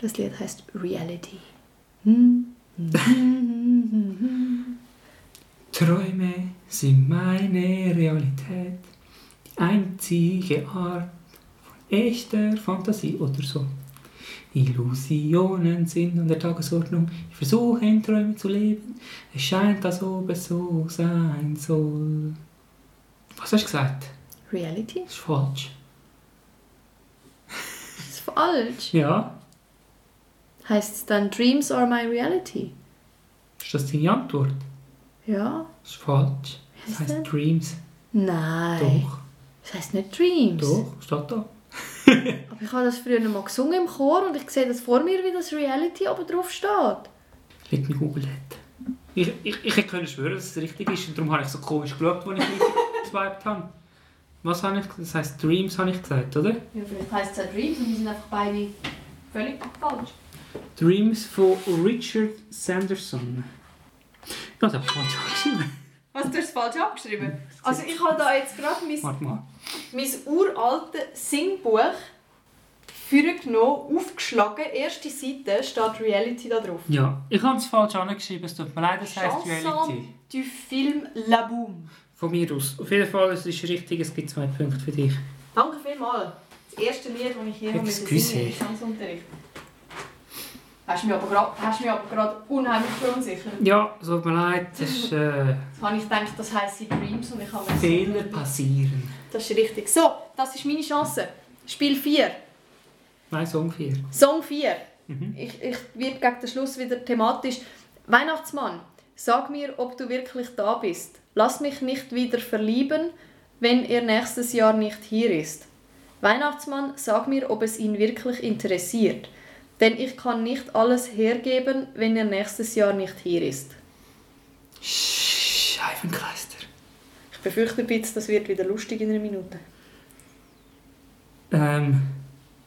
Das Lied heißt Reality. Träume sind meine Realität, die einzige Art von echter Fantasie oder so. Illusionen sind an der Tagesordnung. Ich versuche in Träumen zu leben. Es scheint, als ob es so sein soll. Was hast du gesagt? Reality? Das ist falsch. Das ist falsch. Ja, Heißt es dann Dreams are my reality? ist das deine Antwort? Ja. Das ist falsch. Das heißt denn? Dreams. Nein. Doch, Das heißt nicht Dreams. doch, steht da. Aber <laughs> ich habe das früher mal gesungen im Chor und ich sehe das vor mir, wie das Reality oben drauf steht. Let me google that. Ich, ich, ich hätte können schwören, dass es richtig ist und darum habe ich so komisch geschaut, als ich mich <laughs> geswiped habe. Was habe ich gesagt? Das heisst Dreams, habe ich gesagt, oder? Ja, vielleicht heisst es auch Dreams und die sind einfach beide völlig falsch. Dreams von Richard Sanderson. Ja, das habe ich geschrieben. Was, du hast es falsch abgeschrieben? Also ich habe da jetzt gerade mein, mein uraltes Singbuch vorgenommen, aufgeschlagen, erste Seite, steht Reality da drauf. Ja, ich habe es falsch angeschrieben, es tut mir leid, das heisst Reality. du Film La Boom. Von mir aus. Auf jeden Fall, es ist richtig, es gibt zwei Punkte für dich. Danke vielmals. Das erste Lied, das ich hier habe Excuse. im Gesangsunterricht. Hast du mich aber gerade, hast du mich aber gerade unheimlich verunsichert. Ja, es tut mir leid, das ist äh, Jetzt habe ich gedacht, das heisst Dreams und ich habe mir Fehler passieren. Das ist richtig. So, das ist meine Chance. Spiel 4. Nein, so ungefähr. Song 4. Ich, ich werde gegen den Schluss wieder thematisch. Weihnachtsmann, sag mir, ob du wirklich da bist. Lass mich nicht wieder verlieben, wenn er nächstes Jahr nicht hier ist. Weihnachtsmann, sag mir, ob es ihn wirklich interessiert. Denn ich kann nicht alles hergeben, wenn er nächstes Jahr nicht hier ist. Scheifenkleister. Ich befürchte ein bisschen, das wird wieder lustig in einer Minute. Ähm,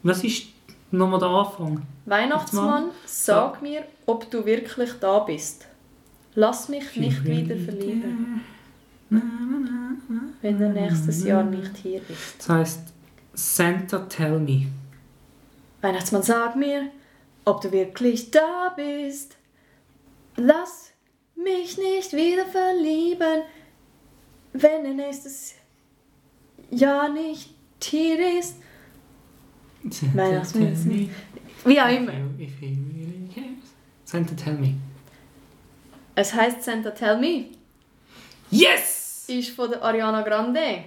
was ist nochmal der Anfang? Weihnachtsmann, sag mir, ob du wirklich da bist. Lass mich nicht wieder verlieben, wenn er nächstes Jahr nicht hier ist. Das heisst, Santa Tell Me. Weihnachtsmann, sag mir, ob du wirklich da bist. Lass mich nicht wieder verlieben, wenn er nächstes Jahr nicht hier ist. Me. Wie auch immer. If he really cares. Santa Tell Me. Es heißt Santa Tell Me. Yes! Ist von der Ariana Grande.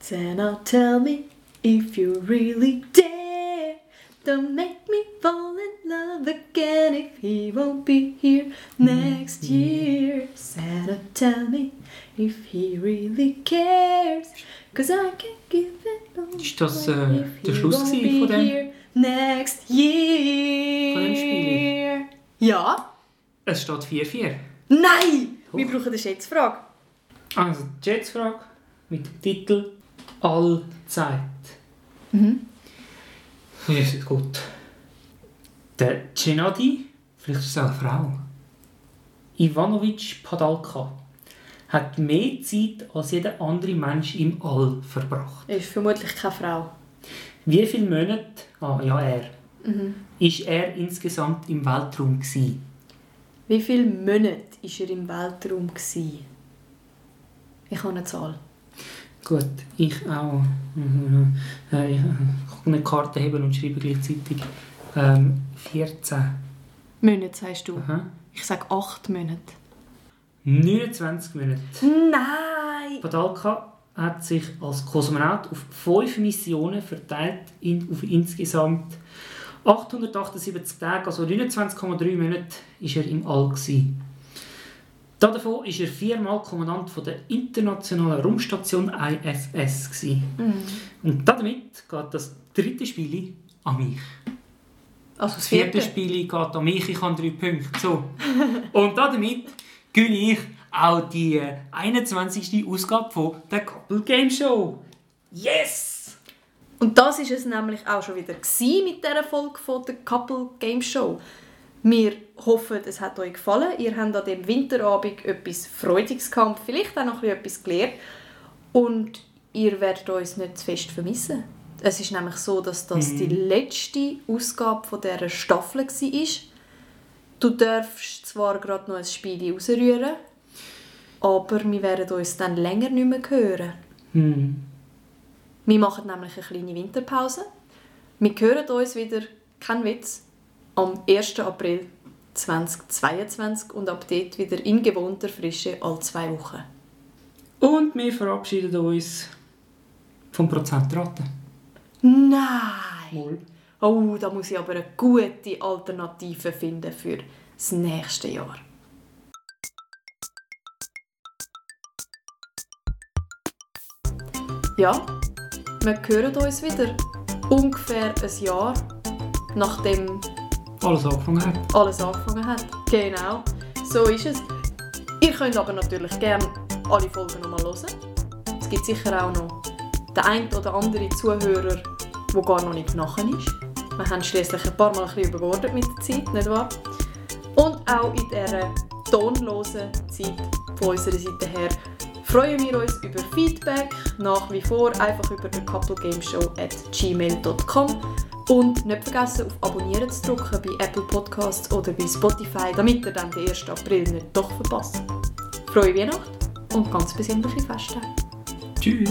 Santa tell me if you really dare. Don't make me fall in love again if he won't be here next year. Santa tell me if he really cares. Cause I can't give it all Ist das, äh, der Schluss von dem- Next year. Von dem Spiel? Ja. Es steht 4-4. Nein! Wir brauchen eine Schätzfrage. Also, die Schätzfrage mit dem Titel Allzeit. Mhm. Ja, ist gut. Der Gennady, vielleicht ist es auch eine Frau, Ivanovic Padalka, hat mehr Zeit als jeder andere Mensch im All verbracht. Ist vermutlich keine Frau. Wie viele Monate, ah ja er, Mhm. ist er insgesamt im Weltraum gewesen? Wie viele Monate war er im Weltraum? Gewesen? Ich habe eine Zahl. Gut, ich auch. Mhm. Äh, Ich kann eine Karte heben und schreibe gleichzeitig. Ähm, 14. Monate sagst du? Aha. Ich sage 8 Monate. 29 Monate. Nein! Padalka hat sich als Kosmonaut auf fünf Missionen verteilt in, auf insgesamt 878 Tage, also 29,3 Monate, war er im All. Gewesen. Davon war er viermal Kommandant von der internationalen Raumstation ISS. Gewesen. Und damit geht das dritte Spiel an mich. Also Das vierte Spiel geht an mich, ich habe drei Punkte. So. Und damit gewinne ich auch die äh, 21. Ausgabe von der Couple Game Show. Yes! Und das ist es nämlich auch schon wieder mit dieser Folge von der Couple Game Show. Wir hoffen, es hat euch gefallen. Ihr habt an dem Winterabend etwas Freudiges gehabt, vielleicht auch noch etwas gelernt. Und ihr werdet uns nicht zu fest vermissen. Es ist nämlich so, dass das die letzte Ausgabe von dieser Staffel war. Du darfst zwar gerade noch ein Spiel rausrühren, aber wir werden uns dann länger nicht mehr hören. Hm. Wir machen nämlich eine kleine Winterpause. Wir hören uns wieder, kein Witz, am 1. April 2022 und ab dort wieder in gewohnter Frische alle zwei Wochen. Und wir verabschieden uns vom Prozentraten. Nein! Mal. Oh, da muss ich aber eine gute Alternative finden für das nächste Jahr. Ja, wir hören uns wieder ungefähr ein Jahr nachdem Alles angefangen hat. alles angefangen hat. Genau, so ist es. Ihr könnt aber natürlich gerne alle Folgen nochmal hören. Es gibt sicher auch noch den ein oder andere Zuhörer, der gar noch nicht nachher ist. Wir haben schließlich ein paar Mal ein bisschen überbordet mit der Zeit, nicht wahr? Und auch in dieser tonlosen Zeit von unserer Seite her freuen wir uns über Feedback, nach wie vor einfach über at gmail.com. Und nicht vergessen, auf Abonnieren zu drücken bei Apple Podcasts oder bei Spotify, damit ihr dann den 1. April nicht doch verpasst. Frohe Weihnachten und ganz besinnliche Feste. Tschüss!